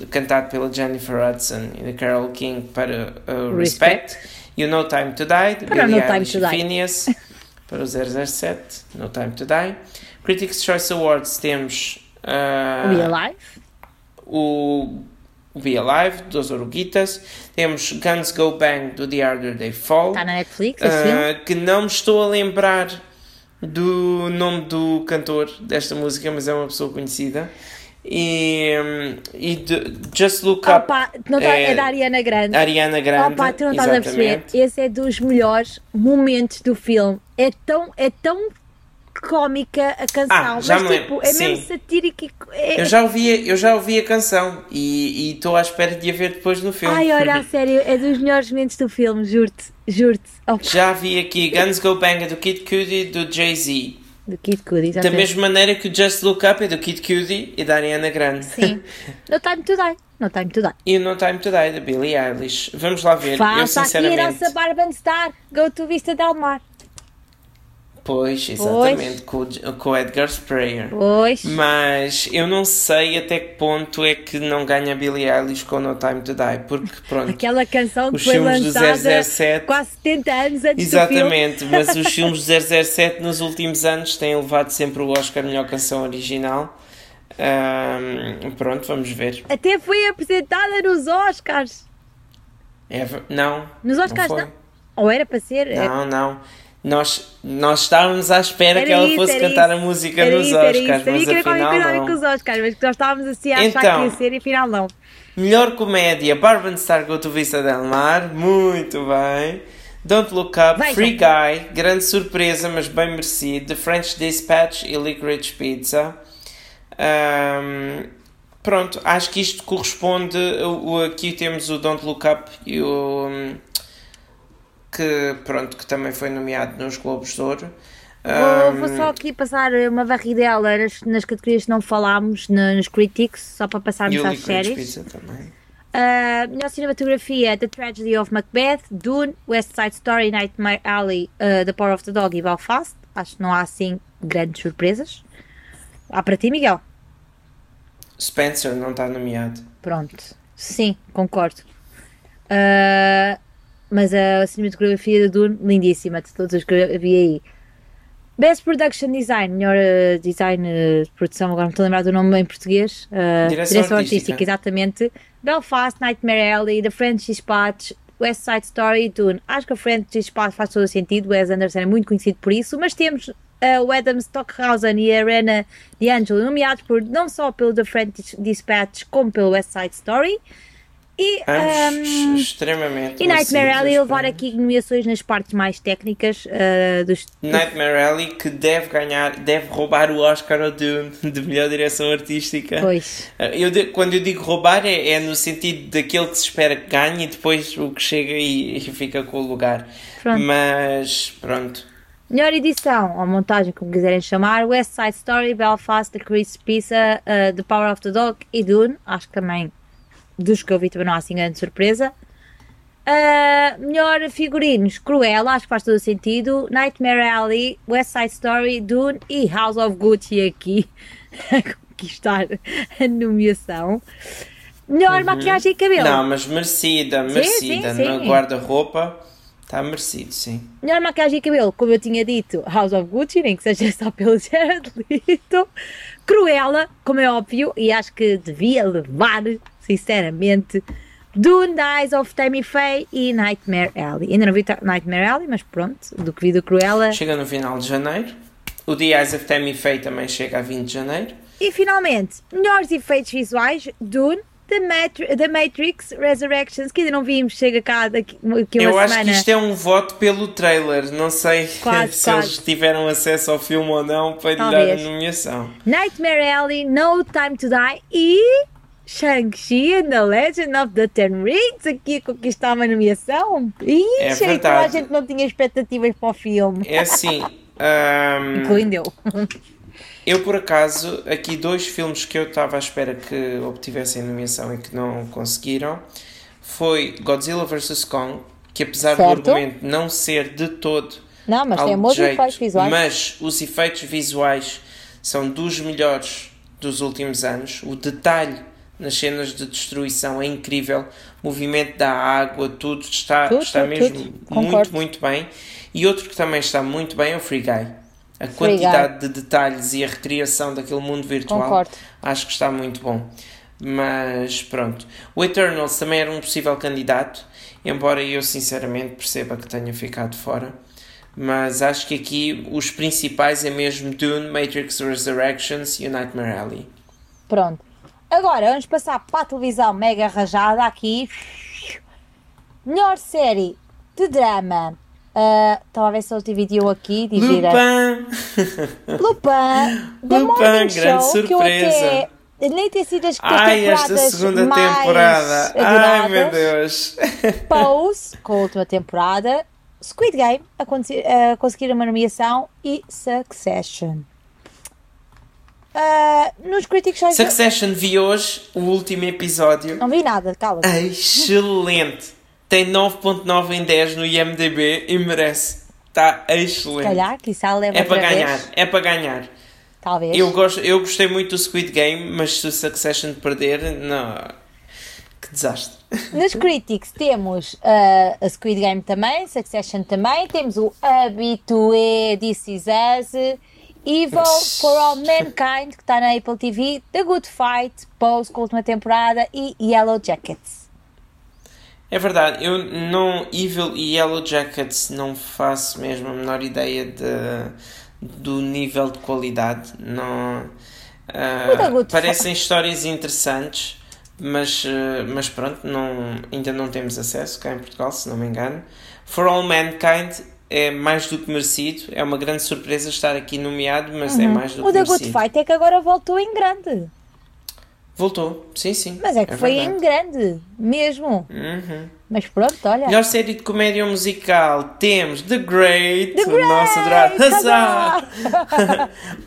Speaker 2: cantado pela Jennifer Hudson e da Carole King para uh, Respect. Respect. You No Time to Die, de para Billie Eilish e Phineas, para o 007, No Time to Die. Critics' Choice Awards temos uh,
Speaker 1: o Be Alive,
Speaker 2: o, o Be Alive, dos Oruguitas. Temos Guns Go Bang, do The Harder They Fall.
Speaker 1: Está na Netflix, uh,
Speaker 2: Que não me estou a lembrar do nome do cantor desta música, mas é uma pessoa conhecida. E, e de, Just Look Up
Speaker 1: Opa, não tá, é, é, da Ariana Grande.
Speaker 2: Ariana Grande.
Speaker 1: Opa, tu não estás a perceber. Esse é dos melhores momentos do filme. É tão, é tão cómica a canção, ah, mas tipo, é Sim. mesmo satírica. É...
Speaker 2: Eu, já ouvi, eu já ouvi a canção e estou à espera de a ver depois no filme.
Speaker 1: Ai, olha, a sério, é dos melhores momentos do filme, juro-te, juro-te.
Speaker 2: Já vi aqui Guns Go Bang do Kid Cudi do Jay-Z
Speaker 1: do Kid Cudi.
Speaker 2: Da mesma maneira que o Just Look Up é do Kid Cudi e da Ariana Grande.
Speaker 1: Sim. No Time to Die. No Time to Die.
Speaker 2: E o No Time to Die da Billie Eilish. Vamos lá ver. Faça eu, sinceramente... aqui
Speaker 1: a nossa Barbara Star. Go to Vista Del Mar.
Speaker 2: Pois, exatamente, pois. Com, com o Edgar Sprayer.
Speaker 1: Pois.
Speaker 2: Mas eu não sei até que ponto é que não ganha Billie Eilish com No Time to Die, porque pronto.
Speaker 1: Aquela canção que foi lançada 007, quase 70 anos antes
Speaker 2: Exatamente, mas os filmes do 007 nos últimos anos têm levado sempre o Oscar melhor canção original. Um, pronto, vamos ver.
Speaker 1: Até foi apresentada nos Oscars.
Speaker 2: É, não.
Speaker 1: Nos Oscars não, não. Ou era para ser?
Speaker 2: Não, é... não nós, nós estávamos à espera era que ela isso, fosse cantar isso. a música era nos isso, Oscars, mas
Speaker 1: que
Speaker 2: afinal não.
Speaker 1: com os Oscars, mas nós estávamos assim a achar então, que ia ser e afinal não.
Speaker 2: Melhor comédia, Barbara Star Go to Vista Del Mar, muito bem. Don't Look Up. Free Guy, grande surpresa, mas bem merecido. The French Dispatch e Licorice Pizza. Um, pronto, acho que isto corresponde. O, aqui temos o Don't Look Up e o que, pronto, que também foi nomeado nos Globos de Ouro.
Speaker 1: Vou, vou só aqui passar uma varridela nas, nas categorias que não falámos, nos Critics, só para passarmos às séries. Uh, melhor cinematografia: The Tragedy of Macbeth, Dune, West Side Story, Nightmare Alley, uh, The Power of the Dog e Belfast. Acho que não há assim grandes surpresas. Há para ti, Miguel?
Speaker 2: Spencer não está nomeado.
Speaker 1: Pronto, sim, concordo. Uh, mas a cinematografia do Dune, lindíssima, de todos os que havia aí. Best Production Design, melhor uh, design uh, de produção, agora não estou a lembrar do nome em português. Uh, direção, direção artística. artística. exatamente. Belfast, Nightmare Alley, The French Dispatch, West Side Story e Dune. Acho que a French Dispatch faz todo o sentido, Wes Anderson é muito conhecido por isso, mas temos o Adam Stockhausen e a Rena DeAngelo nomeados por, não só pelo The French Dispatch como pelo West Side Story. E,
Speaker 2: um, extremamente
Speaker 1: e Nightmare Alley levar aqui nomeações nas partes mais técnicas uh, dos.
Speaker 2: Nightmare Alley que deve ganhar, deve roubar o Oscar ao Dune de melhor direção artística.
Speaker 1: Pois.
Speaker 2: Uh, eu quando eu digo roubar é, é, no sentido daquele que se espera que ganhe e depois o que chega e, e fica com o lugar. Pronto. Mas pronto.
Speaker 1: Melhor edição, ou montagem, como quiserem chamar, West Side Story, Belfast, The Chris Pizza, uh, The Power of the Dog e Dune. Acho que também dos que eu vi também não há assim grande surpresa. Uh, melhor figurinos, Cruella, acho que faz todo sentido. Nightmare Alley, West Side Story, Dune e House of Gucci aqui a conquistar a nomeação. Melhor uhum. maquiagem e cabelo.
Speaker 2: Não, mas merecida, merecida. Sim, sim, sim. No guarda-roupa está merecido, sim.
Speaker 1: Melhor maquiagem e cabelo, como eu tinha dito, House of Gucci, nem que seja só pelo Jared Leto. Cruella, como é óbvio, e acho que devia levar, sinceramente, Dune, The Eyes of Tammy Faye e Nightmare Alley. Ainda não vi Nightmare Alley, mas pronto, do que vi do Cruella.
Speaker 2: Chega no final de janeiro. O The Eyes of Tammy Faye também chega a 20 de janeiro.
Speaker 1: E finalmente, melhores efeitos visuais, Dune, The, Matri The Matrix Resurrections, que ainda não vimos, chega cá daqui, daqui
Speaker 2: uma
Speaker 1: Eu
Speaker 2: acho que isto é um voto pelo trailer, não sei quase, se quase. eles tiveram acesso ao filme ou não para lhe dar a nomeação.
Speaker 1: Nightmare Alley, No Time to Die e Shang-Chi and the Legend of the Ten Rings aqui conquistar uma nomeação. Ih, é que a gente não tinha expectativas para o filme.
Speaker 2: É assim. Um,
Speaker 1: Incluindo eu.
Speaker 2: Eu, por acaso, aqui dois filmes que eu estava à espera que obtivessem nomeação e que não conseguiram foi Godzilla vs. Kong, que apesar certo. do argumento não ser de todo.
Speaker 1: Não, mas tem bons efeitos visuais.
Speaker 2: Mas os efeitos visuais são dos melhores dos últimos anos. O detalhe nas cenas de destruição é incrível, o movimento da água, tudo está, tudo, está tudo, mesmo tudo. muito, muito bem. E outro que também está muito bem é o Free Guy. A Free quantidade Guy. de detalhes e a recriação daquele mundo virtual Concordo. acho que está muito bom. Mas pronto. O Eternals também era um possível candidato, embora eu sinceramente perceba que tenha ficado fora. Mas acho que aqui os principais é mesmo Dune, Matrix Resurrections e o Nightmare Alley.
Speaker 1: Pronto. Agora vamos passar para a televisão mega rajada aqui. Melhor série de drama. Uh, estava a ver se eu dividiu aqui.
Speaker 2: Dividida.
Speaker 1: Lupin! Lupin! The Lupin, Morning grande Show, surpresa. Que eu até nem tem sido as
Speaker 2: Ai, esta segunda temporada. Ai, meu Deus.
Speaker 1: Pose, com a última temporada. Squid Game, a, a conseguir uma nomeação. E Succession. Uh, nos Critics Choice.
Speaker 2: Succession vi hoje o último episódio.
Speaker 1: Não vi nada, cala.
Speaker 2: Excelente. Tem 9.9 em 10 no IMDB e merece. Está excelente.
Speaker 1: Calhar, que isso leva
Speaker 2: É para ganhar, vez. é para ganhar.
Speaker 1: Talvez.
Speaker 2: Eu, gosto, eu gostei muito do Squid Game, mas se o Succession perder, não. Que desastre.
Speaker 1: Nos Critics temos uh, a Squid Game também, Succession também, temos o Habitué This Is Us Evil for All Mankind, que está na Apple TV, The Good Fight, Pose, com a última temporada, e Yellow Jackets.
Speaker 2: É verdade, eu não. Evil e Yellow Jackets não faço mesmo a menor ideia de, do nível de qualidade. Não. Uh, parecem histórias interessantes, mas, uh, mas pronto, não, ainda não temos acesso cá em Portugal, se não me engano. For All Mankind é mais do que merecido. É uma grande surpresa estar aqui nomeado, mas é uhum. é mais do o que merecido. O The Good
Speaker 1: Fight é que agora voltou em grande.
Speaker 2: Voltou, sim, sim.
Speaker 1: Mas é que é foi verdade. em grande, mesmo.
Speaker 2: Uhum.
Speaker 1: Mas pronto, olha.
Speaker 2: Melhor série de comédia musical temos The Great,
Speaker 1: The Great! o nosso
Speaker 2: adorado Huzzah!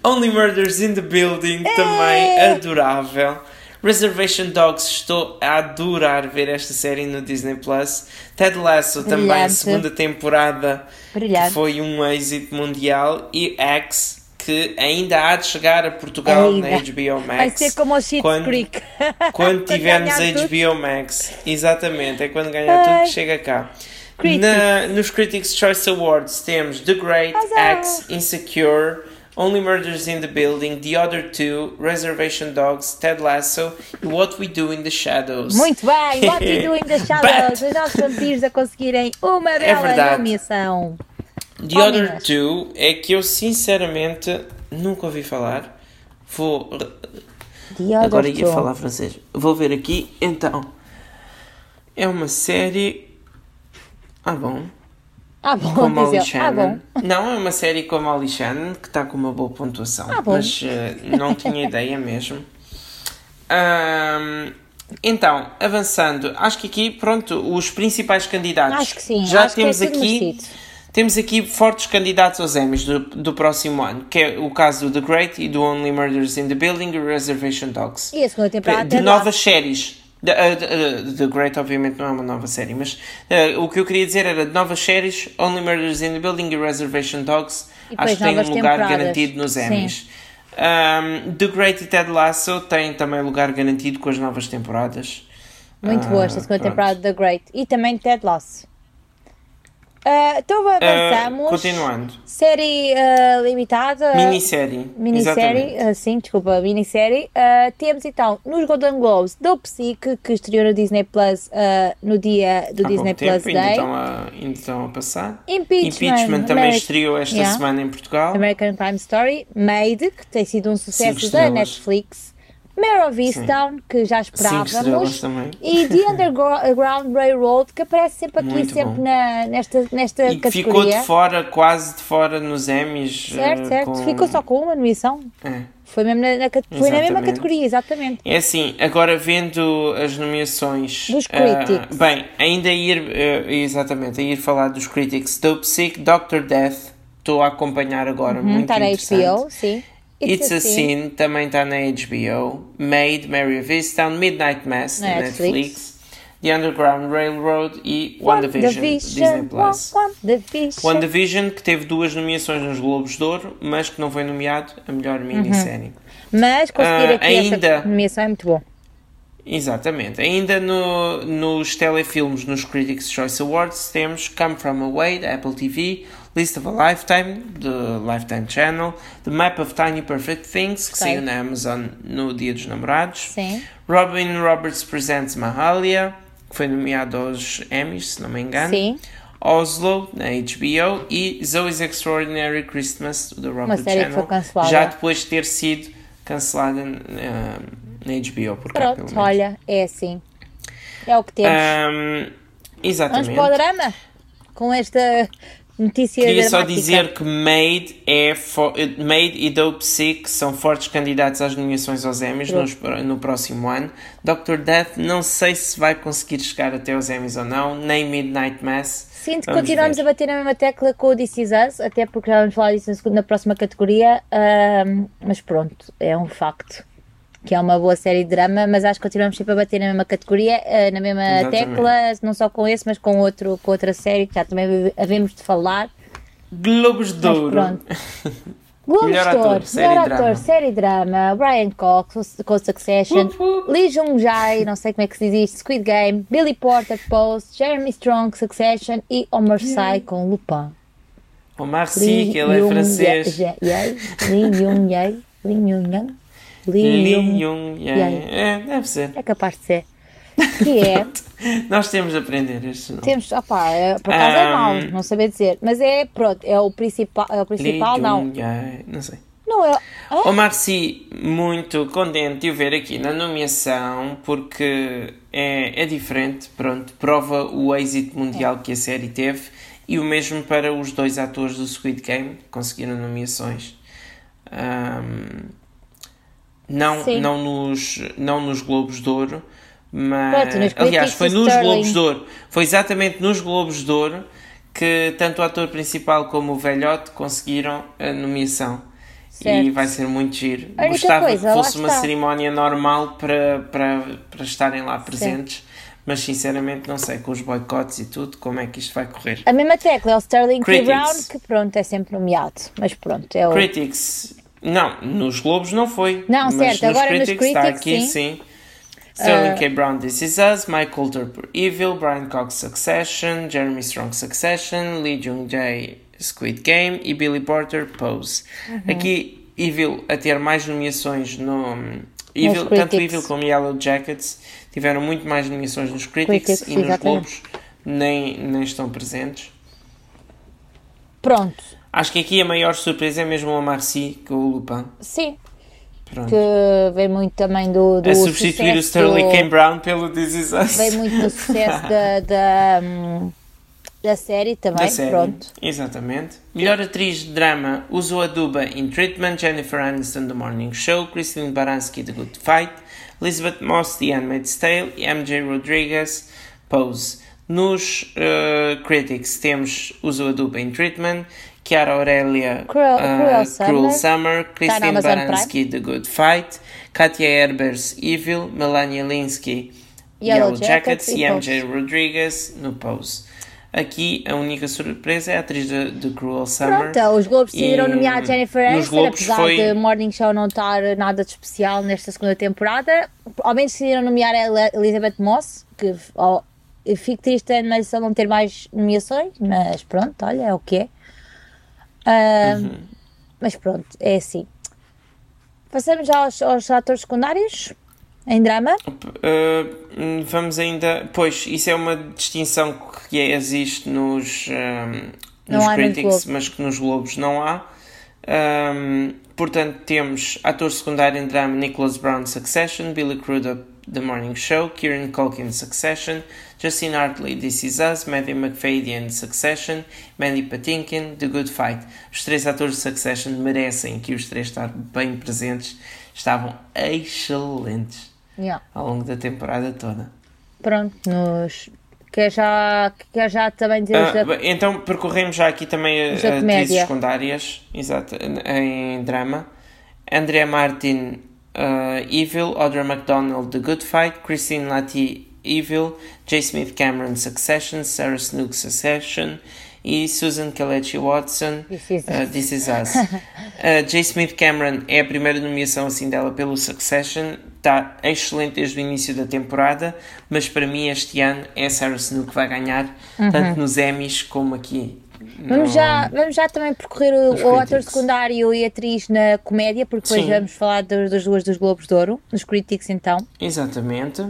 Speaker 2: Only Murders in the Building, também adorável. Reservation Dogs, estou a adorar ver esta série no Disney Plus. Ted Lasso Brilhante. também, segunda temporada, Brilhante. que foi um êxito mundial. E X, que ainda há de chegar a Portugal ainda. na HBO Max.
Speaker 1: Vai ser como o Shit
Speaker 2: quando,
Speaker 1: Creek.
Speaker 2: Quando tivermos HBO Max. Exatamente, é quando ganhar tudo que chega cá. Na, nos Critics' Choice Awards temos The Great, X, Insecure. Only Murders in the Building, The Other Two, Reservation Dogs, Ted Lasso e What We Do in the Shadows.
Speaker 1: Muito bem, What We Do in the Shadows, os nossos vampiros a conseguirem uma é bela é nomeação.
Speaker 2: The oh, Other Minas. Two é que eu sinceramente nunca ouvi falar. Vou. Agora ia two. falar francês. Vou ver aqui. Então. É uma série. Ah, bom.
Speaker 1: Ah, bom, com a Molly
Speaker 2: Shannon.
Speaker 1: Ah.
Speaker 2: Não, é uma série com a Molly Shannon que está com uma boa pontuação.
Speaker 1: Ah.
Speaker 2: Mas uh, não tinha ideia mesmo. Um, então, avançando, acho que aqui, pronto, os principais candidatos.
Speaker 1: Acho que sim,
Speaker 2: já
Speaker 1: acho
Speaker 2: temos
Speaker 1: que é
Speaker 2: aqui.
Speaker 1: Merecido.
Speaker 2: Temos aqui fortes candidatos aos Emmys do, do próximo ano, que é o caso do The Great e do Only Murders in the Building e Reservation Dogs.
Speaker 1: E a segunda temporada
Speaker 2: De novas séries The, uh, the, Great, obviamente, não é uma nova série, mas uh, o que eu queria dizer era de novas séries: Only Murders in the Building e Reservation Dogs. E acho que têm um lugar garantido nos Emmys. Um, the Great e Ted Lasso têm também lugar garantido com as novas temporadas.
Speaker 1: Muito uh, boa esta segunda temporada de The Great. E também Ted Lasso. Uh, então avançamos. Uh,
Speaker 2: continuando.
Speaker 1: Série uh, limitada.
Speaker 2: Minissérie.
Speaker 1: Minissérie, uh, sim, desculpa, minissérie. Temos então nos Golden Globes do Psyche, que estreou no Disney Plus no dia do Há Disney Plus tempo, Day. Ainda
Speaker 2: estão, a, ainda estão a passar.
Speaker 1: Impeachment,
Speaker 2: Impeachment também American, estreou esta yeah. semana em Portugal.
Speaker 1: American Crime Story. Made, que tem sido um sucesso da Netflix. Mare of Easttown, que já esperávamos, e The Underground Railroad, que aparece sempre aqui, Muito sempre na, nesta, nesta e categoria.
Speaker 2: ficou de fora, quase de fora nos Emmys.
Speaker 1: Certo, uh, certo. Com... Ficou só com uma nomeação. É. Foi, mesmo na, na, foi na mesma categoria, exatamente.
Speaker 2: É assim, agora vendo as nomeações.
Speaker 1: Dos Critics.
Speaker 2: Uh, bem, ainda ir, uh, exatamente, a ir falar dos Critics. Dope Sick, Doctor Death, estou a acompanhar agora, uhum, muito está na HBO, sim. It's, It's a, a Sin também está na HBO. Made, Mary of Easttown, Midnight Mass na Netflix. Netflix. The Underground Railroad e WandaVision, Disney Plus. WandaVision. WandaVision, que teve duas nomeações nos Globos de Ouro, mas que não foi nomeado a melhor minissérie. Uhum.
Speaker 1: Mas conseguir uh, aqui ainda, essa nomeação é muito bom.
Speaker 2: Exatamente. Ainda no, nos telefilmes, nos Critics' Choice Awards, temos Come From Away, da Apple TV, List of a Lifetime, do Lifetime Channel, The Map of Tiny Perfect Things, que saiu na Amazon no Dia dos Namorados,
Speaker 1: Sim.
Speaker 2: Robin Roberts Presents Mahalia, que foi nomeado aos Emmys, se não me engano.
Speaker 1: Sim.
Speaker 2: Oslo, na HBO, e Zoe's Extraordinary Christmas, do Robert Channel, já depois de ter sido cancelada uh, na HBO por cá,
Speaker 1: Pronto, olha, é assim. É o que temos.
Speaker 2: Um, exatamente.
Speaker 1: Vamos para o drama? Com esta Notícia
Speaker 2: Queria só dizer que Made, é Made e Dope Sick são fortes candidatos às nomeações aos Emmys no, no, próximo ano. Dr. Death não sei se vai conseguir chegar até os Emmys ou não, nem Midnight Mass.
Speaker 1: Sinto que continuamos ver. a bater na mesma tecla com o This Is Us, até porque já vamos falar disso na próxima categoria, uh, mas pronto, é um facto que é uma boa série de drama, mas acho que continuamos sempre a bater na mesma categoria, eh, na mesma Exatamente. tecla, não só com esse, mas com, outro, com outra série que já também havemos de falar.
Speaker 2: Globos de Ouro.
Speaker 1: Globos de Ouro, melhor ator, série drama, Brian Cox com Succession, Lee Jung Jae, não sei como é que se diz isto, Squid Game, Billy Porter Post, Jeremy Strong Succession e Omar Sy com Lupin.
Speaker 2: Omar Sy, que ele é francês.
Speaker 1: Lee Jung Jae, Lee Jung Jae.
Speaker 2: Lee Jung Yang. É, deve ser.
Speaker 1: É capaz de ser. Que é.
Speaker 2: Nós temos de aprender este nome.
Speaker 1: Temos, opá, é, por acaso é mau, não saber dizer. Mas é, pronto, é o principal, é o principal Lee não.
Speaker 2: Não sei.
Speaker 1: Não é.
Speaker 2: Ah? O Marci, muito contente de o ver aqui na nomeação, porque é, é diferente, pronto, prova o êxito mundial é. que a série teve e o mesmo para os dois atores do Squid Game, que conseguiram nomeações. Um, não, não, nos, não nos Globos de Ouro, mas. Pronto, aliás, foi nos Sterling. Globos de Ouro. Foi exatamente nos Globos de Ouro que tanto o ator principal como o velhote conseguiram a nomeação. Certo. E vai ser muito giro. Gostava coisa, que fosse uma cerimónia normal para, para, para estarem lá presentes. Certo. Mas sinceramente não sei, com os boicotes e tudo, como é que isto vai correr.
Speaker 1: A mesma tecla é o Sterling K. Brown, que pronto, é sempre nomeado. Mas pronto, é o.
Speaker 2: Critics, não, nos Globos não foi.
Speaker 1: Não, mas certo, nos agora Critics, nos Critics está aqui, sim.
Speaker 2: sim. Sterling uh, K. Brown, This Is Us, Mike Coulter por Evil, Brian Cox, Succession, Jeremy Strong, Succession, Lee Jung Jae, Squid Game e Billy Porter, Pose. Uh -huh. Aqui, Evil a ter mais nomeações no... Evil, tanto Evil como Yellow Jackets tiveram muito mais nomeações nos Critics, Critics e nos. Globos nem, nem estão presentes.
Speaker 1: Pronto.
Speaker 2: Acho que aqui a maior surpresa é mesmo o Marcy com o Lupin.
Speaker 1: Sim. Pronto. Que vem muito também do. do
Speaker 2: a substituir o Sterling K. Brown pelo This Is Us.
Speaker 1: Vem muito do sucesso da, da, da série também. Da série. Pronto.
Speaker 2: Exatamente. Melhor atriz de drama: Uzo Aduba in Treatment, Jennifer Aniston The Morning Show, Christine Baranski The Good Fight, Elizabeth Moss The Handmaid's Tale e MJ Rodriguez Pose. Nos uh, Critics temos Uzo Aduba in Treatment, Chiara Aurelia Cruel, uh, Cruel, Summer, Cruel Summer Christine Baranski The Good Fight, Katia Erbers Evil, Melania Linsky Yellow, Yellow Jackets, Jackets, e, e MJ Rodriguez no Pose. Aqui a única surpresa é a atriz de, de Cruel Summer.
Speaker 1: Pronto, os Globos decidiram nomear Jennifer Aniston, apesar foi... de Morning Show não estar nada de especial nesta segunda temporada. Ao menos decidiram nomear a Elizabeth Moss, que oh, fico triste a animação não ter mais nomeações, mas pronto, olha, é o que é. Uh, uhum. Mas pronto, é assim. Passamos já aos, aos atores secundários. Em drama?
Speaker 2: Uh, vamos ainda. Pois, isso é uma distinção que existe nos, um, nos Critics, mas que nos Globos não há. Um, portanto, temos ator secundário em drama Nicholas Brown Succession, Billy Crudup The Morning Show, Kieran Culkin Succession, Justin Hartley This Is Us, Matthew McFadyen Succession, Mandy Patinkin The Good Fight. Os três atores de Succession merecem que os três estar bem presentes. Estavam excelentes yeah. ao longo da temporada toda.
Speaker 1: Pronto, nos. Quer já, quer já também dizer. Ah,
Speaker 2: da... Então percorremos já aqui também as atrizes secundárias, exato, em drama. Andrea Martin, uh, Evil, Audra McDonald, The Good Fight, Christine Latty, Evil, J. Smith Cameron, Succession, Sarah Snook, Succession, e Susan Kalechi Watson, This Is uh, Us. This is Us. uh, J. Smith Cameron é a primeira nomeação assim dela pelo Succession, está excelente desde o início da temporada, mas para mim este ano é Sarah Snook que vai ganhar, uhum. tanto nos Emmys como aqui.
Speaker 1: Vamos, já, vamos já também percorrer o, o ator secundário e atriz na comédia, porque depois Sim. vamos falar das duas dos Globos de Ouro, nos Critics então.
Speaker 2: Exatamente.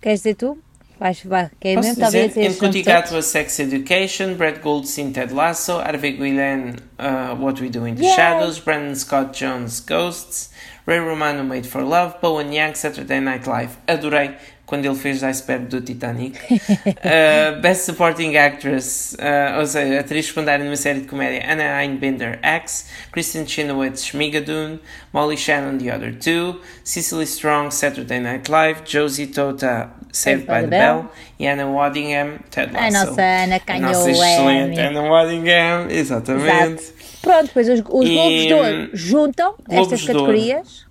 Speaker 1: Queres dizer tu? Vais, vai, que é
Speaker 2: Posso mesmo, dizer, talvez Encotigato a Sex Education, Brad Goldstein, Ted Lasso, Harvey Guillen, uh, What We Do in the yeah. Shadows, Brandon Scott Jones, Ghosts, Ray Romano, Made for Love, Bowen Young, Saturday Night Live. Adorei quando ele fez Iceberg do Titanic. uh, Best Supporting Actress, uh, ou seja, atriz secundária numa série de comédia, Anna Einbinder X, Kristen Chenoweth Schmigadoon, Molly Shannon The Other Two, Cecily Strong Saturday Night Live, Josie Tota Saved by, by the Bell. Bell e Anna Waddingham Ted Lasso.
Speaker 1: A nossa Ana ganhou a
Speaker 2: nossa excelente Anna Waddingham, exatamente.
Speaker 1: Exato. Pronto, depois os, os Globos de Ouro juntam Globos estas categorias.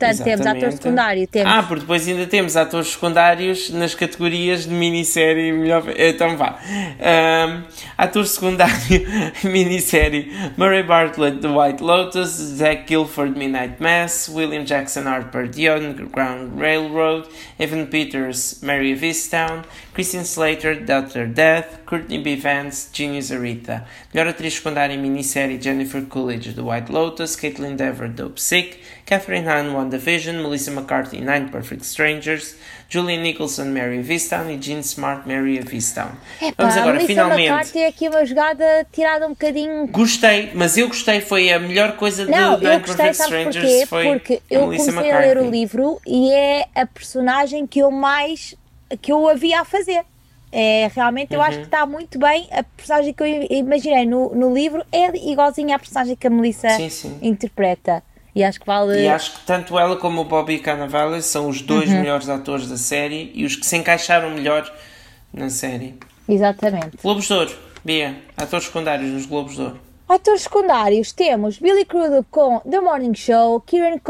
Speaker 1: Portanto, Exatamente. temos ator secundário. Temos...
Speaker 2: Ah, porque depois ainda temos atores secundários nas categorias de minissérie melhor. Então vá. Um, ator secundário, minissérie: Murray Bartlett, The White Lotus, Zach Guilford, Midnight Mass, William Jackson Harper, The Underground Railroad, Evan Peters, Mary of Easttown, Christian Slater, Dr. Death, Courtney B. Vance, Genius Arita. Melhor atriz secundária em minissérie: Jennifer Coolidge, The White Lotus, Caitlin Dever, Dope Sick, Catherine Hahn, WandaVision, Melissa McCarthy, Nine Perfect Strangers, Julian Nicholson, Mary of Easttown e Jean Smart, Mary of Easttown.
Speaker 1: Vamos agora, Melissa finalmente. McCarthy é aqui uma jogada tirada um bocadinho.
Speaker 2: Gostei, mas eu gostei, foi a melhor coisa de Não, Nine gostei, Perfect Strangers. Porquê?
Speaker 1: Porque eu Melissa comecei McCarthy. a ler o livro e é a personagem que eu mais que eu havia a fazer. É, realmente eu uhum. acho que está muito bem. A personagem que eu imaginei no, no livro é igualzinha à personagem que a Melissa sim, sim. interpreta. E acho que vale.
Speaker 2: E acho que tanto ela como o Bobby Cannavale são os dois uhum. melhores atores da série e os que se encaixaram melhor na série.
Speaker 1: Exatamente.
Speaker 2: Globos de Ouro, Bia, atores secundários nos Globos de Ouro.
Speaker 1: Atores secundários temos Billy Crudup com The Morning Show, Kieran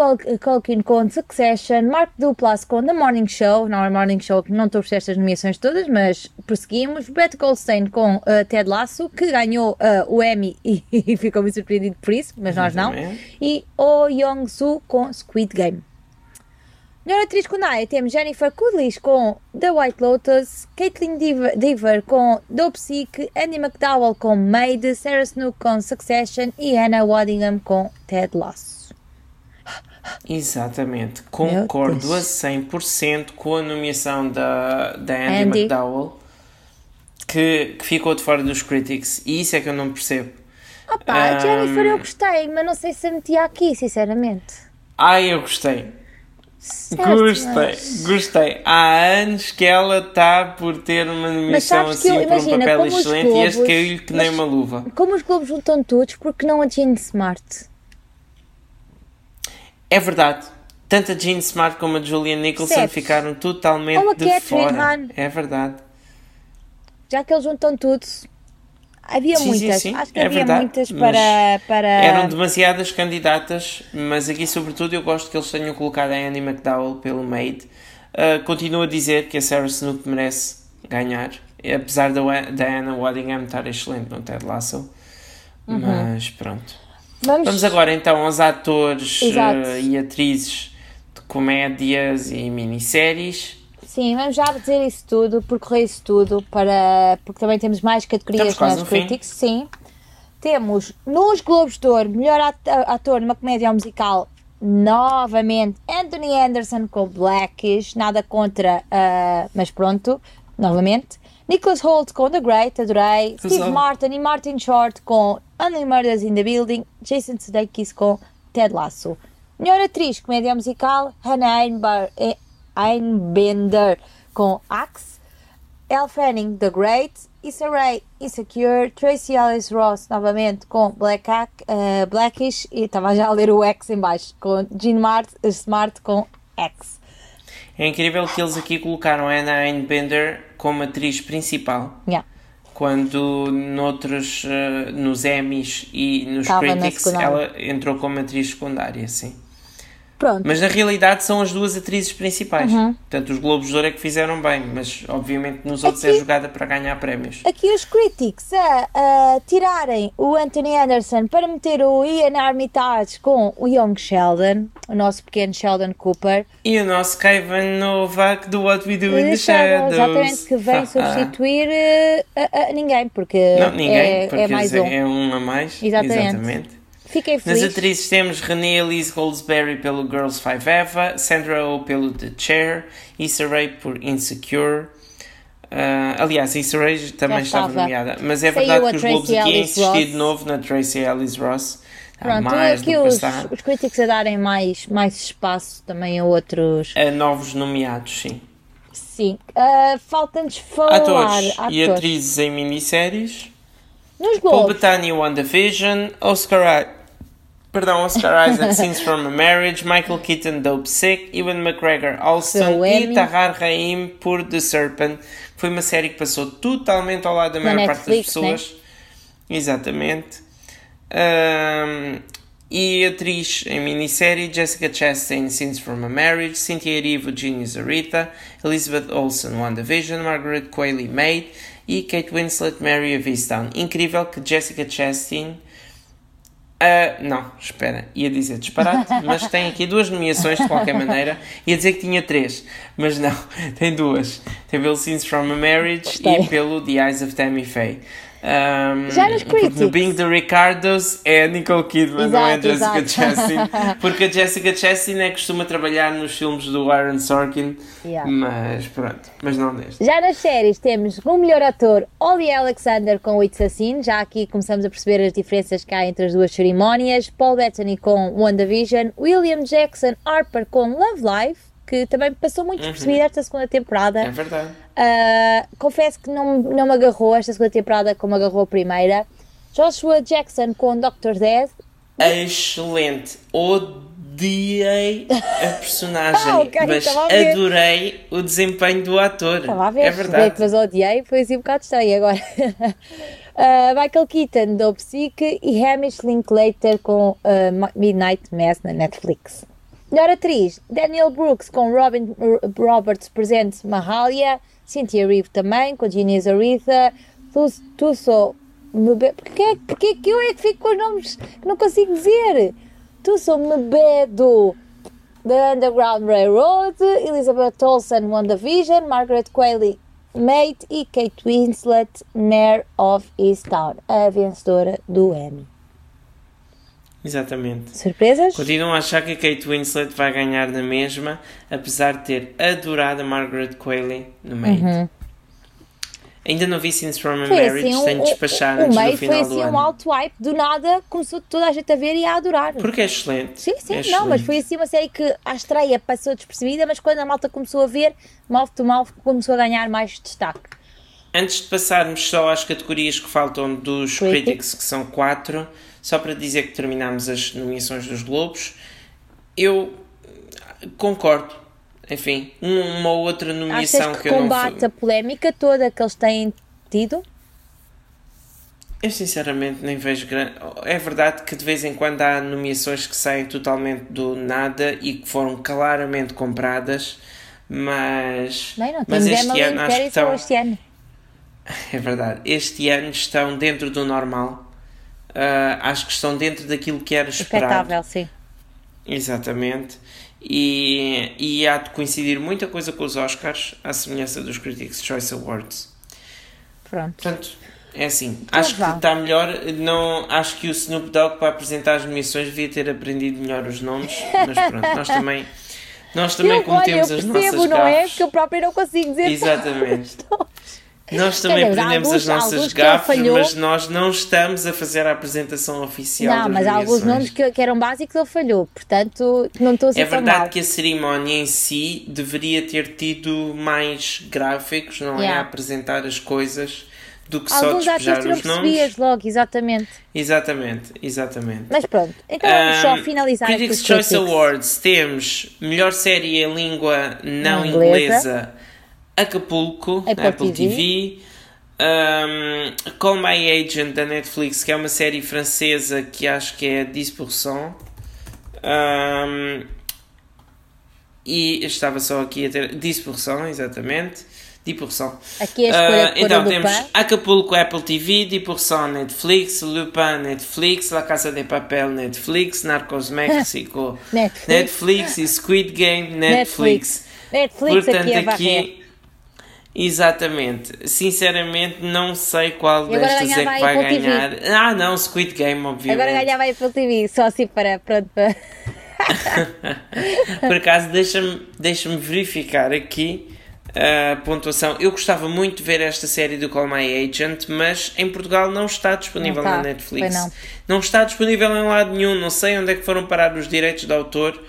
Speaker 1: Culkin com Succession, Mark Duplass com The Morning Show, não é Morning Show, não estou por estas nomeações todas, mas prosseguimos. Brett Goldstein com uh, Ted Lasso, que ganhou uh, o Emmy e, e ficou muito surpreendido por isso, mas nós não. E Oh Young-soo com Squid Game. Melhor atriz secundária temos Jennifer Coolidge com The White Lotus, Caitlin Dever com Dope Sick, Andy McDowell com Maid, Sarah Snook com Succession e Anna Waddingham com Ted Lasso.
Speaker 2: Exatamente, concordo a 100% com a nomeação da, da Andy, Andy. McDowell que, que, ficou de fora dos critics e isso é que eu não percebo.
Speaker 1: Opa, um, Jennifer eu gostei, mas não sei se a metia aqui, sinceramente.
Speaker 2: Ai, eu gostei. Gostei, gostei. Há anos que ela está por ter uma nomeação assim eu, imagina, por um papel excelente Globos, e este caiu-lhe que nem uma luva.
Speaker 1: Como os Globos juntam todos, porque não a Jean Smart?
Speaker 2: É verdade. Tanto a Jean Smart como a Julian Nicholson ficaram totalmente de fora. Han. É verdade.
Speaker 1: Já que eles juntam tudo, Havia sim, muitas, sim, sim. acho que é havia verdade, muitas para, para.
Speaker 2: Eram demasiadas candidatas, mas aqui, sobretudo, eu gosto que eles tenham colocado a Annie McDowell pelo Maid. Uh, continuo a dizer que a Sarah Snook merece ganhar, apesar da Diana Waddingham estar excelente no Ted Lasso. Uhum. Mas pronto. Vamos... Vamos... agora então aos atores uh, e atrizes de comédias e minisséries.
Speaker 1: Sim, vamos já dizer isso tudo, percorrer isso tudo, para, porque também temos mais categorias nas Critics. Sim. Temos nos Globos de Ouro, melhor ator numa comédia musical, novamente Anthony Anderson com Blackish, nada contra, uh, mas pronto, novamente. Nicholas Holt com The Great, adorei. Steve Martin e Martin Short com Only Murders in the Building. Jason Sudeikis com Ted Lasso. Melhor atriz, comédia musical, Hannah eh, Einbender com Axe. Elle Fanning, The Great. Issa Rae, Insecure. Tracy Alice Ross, novamente, com Black uh, Blackish. E estava já a ler o X em baixo, com Jean Mart, Smart com X.
Speaker 2: É incrível que eles aqui colocaram a Anna Einbender como atriz principal. Yeah. Quando noutros, uh, nos Emmys e nos Tava Critics ela entrou como atriz secundária, sim. Pronto. Mas na realidade são as duas atrizes principais. Uhum. Portanto, os Globos de Ouro é que fizeram bem, mas obviamente nos outros é aqui, é jogada para ganhar prémios.
Speaker 1: Aqui os critics a, a, tirarem o Anthony Anderson para meter o Ian Armitage com o Young Sheldon, o nosso pequeno Sheldon Cooper.
Speaker 2: E o nosso Kevin Novak do What We Do in the Shadows.
Speaker 1: Exatamente, que vem substituir uh, a, a, ninguém, porque, Não, ninguém, é, porque é mais um.
Speaker 2: É um a mais. Exatamente. Exatamente. Fiquei feliz. Nas atrizes temos Renée Elise Goldsberry pelo Girls Five Eva, Sandra Oh pelo The Chair, Issa Rae por Insecure. Uh, aliás, Issa Rae também estava. estava nomeada, mas é Saiu verdade que os Globos aqui insistiram de novo na Tracy Ellis Ross.
Speaker 1: Pronto, mais aqui os, os críticos a darem mais, mais espaço também a outros.
Speaker 2: A novos nomeados, sim.
Speaker 1: Sim. Uh, Falta-nos falar.
Speaker 2: Atores, atores e atrizes em minisséries. Nos Globos. Paul Bettany, WandaVision, Oscar Perdão, Oscar Isaac, Scenes from a Marriage, Michael Keaton, Dope Sick, Ewan McGregor, Alston e Tahar Rahim por The Serpent. Foi uma série que passou totalmente ao lado da maior parte das pessoas. Né? Exatamente. Um, e atriz em minissérie Jessica Chastain, Scenes from a Marriage, Cynthia Erivo, Genius Arita, Elizabeth Olsen, WandaVision, Margaret Qualley, Maid e Kate Winslet, Mary of Easttown. Incrível que Jessica Chastain Uh, não, espera, ia dizer disparate, mas tem aqui duas nomeações de qualquer maneira. Ia dizer que tinha três, mas não, tem duas. Tem pelo Scenes from a Marriage Gostei. e pelo The Eyes of Tammy Faye. Um, Já nos Critics. No Being the Ricardos é a Nicole Kidman, exato, não é a Jessica Chastain. Porque a Jessica Chastain é costuma trabalhar nos filmes do Aaron Sorkin, yeah. mas pronto, mas não neste.
Speaker 1: Já nas séries temos o melhor ator, Ollie Alexander com It's Assim, já aqui começamos a perceber as diferenças que há entre as duas cerimónias, Paul Bettany com WandaVision, William Jackson Harper com Love Life, que também passou muito uhum. percebida esta segunda temporada.
Speaker 2: É verdade.
Speaker 1: Uh, confesso que não, não me agarrou esta segunda temporada como agarrou a primeira. Joshua Jackson com Dr. Death.
Speaker 2: Excelente. Odiei a personagem, ah, okay, mas adorei o desempenho do ator. Estava a ver, é verdade.
Speaker 1: Mas odiei, foi assim um bocado estranho agora. Uh, Michael Keaton do Psyche e Hamish Linklater com uh, Midnight Mass na Netflix. Melhor atriz, Daniel Brooks com Robin Roberts presente Mahalia, Cynthia Reeve também, com Ginny Aretha, Tusso Porquê, porquê que eu é que fico com os nomes que não consigo dizer? Tusso Mebedo, The Underground Railroad, Elizabeth Olsen, WandaVision, Margaret Qualley, Mate e Kate Winslet, Mayor of Easttown, a vencedora do Emmy.
Speaker 2: Exatamente.
Speaker 1: Surpresas?
Speaker 2: Continuam a achar que a Kate Winslet vai ganhar na mesma, apesar de ter adorado a Margaret Qualley no meio. Uhum. Ainda não vi Scenes from a foi Marriage, assim, tenho de despachar o, antes do final
Speaker 1: foi assim um alto hype, do nada começou toda a gente a ver e a adorar.
Speaker 2: Porque é excelente.
Speaker 1: Sim, sim,
Speaker 2: é
Speaker 1: não,
Speaker 2: excelente.
Speaker 1: mas foi assim uma série que à estreia passou despercebida, mas quando a malta começou a ver, mouth to mouth começou a ganhar mais destaque.
Speaker 2: Antes de passarmos só às categorias que faltam dos Critics, Critics que são quatro, só para dizer que terminamos as nomeações dos Globos, eu concordo. Enfim, uma ou outra nomeação
Speaker 1: Achas que,
Speaker 2: que
Speaker 1: eu combate não... a polémica toda que eles têm tido?
Speaker 2: Eu sinceramente nem vejo grande. É verdade que de vez em quando há nomeações que saem totalmente do nada e que foram claramente compradas, mas,
Speaker 1: Bem, não
Speaker 2: mas este ano acho que estão.
Speaker 1: este ano.
Speaker 2: É verdade, este ano estão dentro do normal. Uh, acho que estão dentro daquilo que era esperado.
Speaker 1: Expectável, sim.
Speaker 2: Exatamente. E, e há de coincidir muita coisa com os Oscars, à semelhança dos Critics' Choice Awards.
Speaker 1: Pronto.
Speaker 2: Portanto, é assim.
Speaker 1: Então
Speaker 2: acho
Speaker 1: vá.
Speaker 2: que está melhor. Não, acho que o Snoop Dogg, para apresentar as nomeações, devia ter aprendido melhor os nomes. Mas pronto, nós também, nós também
Speaker 1: eu, olha, eu
Speaker 2: cometemos as
Speaker 1: percebo,
Speaker 2: nossas
Speaker 1: não é?
Speaker 2: gafes.
Speaker 1: Porque eu próprio não consigo dizer
Speaker 2: Exatamente. Nós também
Speaker 1: dizer,
Speaker 2: aprendemos
Speaker 1: alguns-
Speaker 2: as nossas
Speaker 1: falhou.
Speaker 2: mas nós não estamos a fazer a apresentação oficial
Speaker 1: Não, mas há alguns nomes que, que eram básicos ele falhou, portanto não estou a ser
Speaker 2: É verdade
Speaker 1: mal.
Speaker 2: que a cerimónia em si deveria ter tido mais gráficos, não é?
Speaker 1: Yeah.
Speaker 2: A apresentar as coisas do que só
Speaker 1: Alguns
Speaker 2: despejar
Speaker 1: artistas não
Speaker 2: os nomes.
Speaker 1: logo, exatamente.
Speaker 2: Exatamente, exatamente.
Speaker 1: Mas pronto, então vamos só finalizar
Speaker 2: Critics' Choice
Speaker 1: Critics.
Speaker 2: Awards temos melhor série em língua não
Speaker 1: Não inglesa.
Speaker 2: inglesa, Acapulco,
Speaker 1: Apple
Speaker 2: Apple,
Speaker 1: TV.
Speaker 2: TV. Um, Call My Agent da Netflix, que é uma série francesa que acho que é 10%. Um, e estava só aqui a ter 10%, exatamente. 10%.
Speaker 1: Aqui é a pôr
Speaker 2: então
Speaker 1: o Lupin.
Speaker 2: temos Acapulco Apple TV, 10% Netflix, Lupin Netflix, La Casa de Papel Netflix, Narcos México
Speaker 1: Netflix.
Speaker 2: Netflix e Squid Game Netflix.
Speaker 1: Netflix
Speaker 2: Portanto,
Speaker 1: aqui
Speaker 2: aqui, exatamente, sinceramente não sei qual
Speaker 1: E
Speaker 2: destas é que vai
Speaker 1: Apple TV.
Speaker 2: ganhar. Ah, não, Squid Game, obviamente.
Speaker 1: Agora ganhava a Apple TV, só assim para. Pronto, para...
Speaker 2: Por acaso, deixa-me deixa verificar aqui a pontuação. Eu gostava muito de ver esta série do Call My Agent, mas em Portugal não está disponível
Speaker 1: Não
Speaker 2: na Netflix.
Speaker 1: pois não.
Speaker 2: está disponível em lado nenhum. Não sei onde é que foram parar os direitos de autor,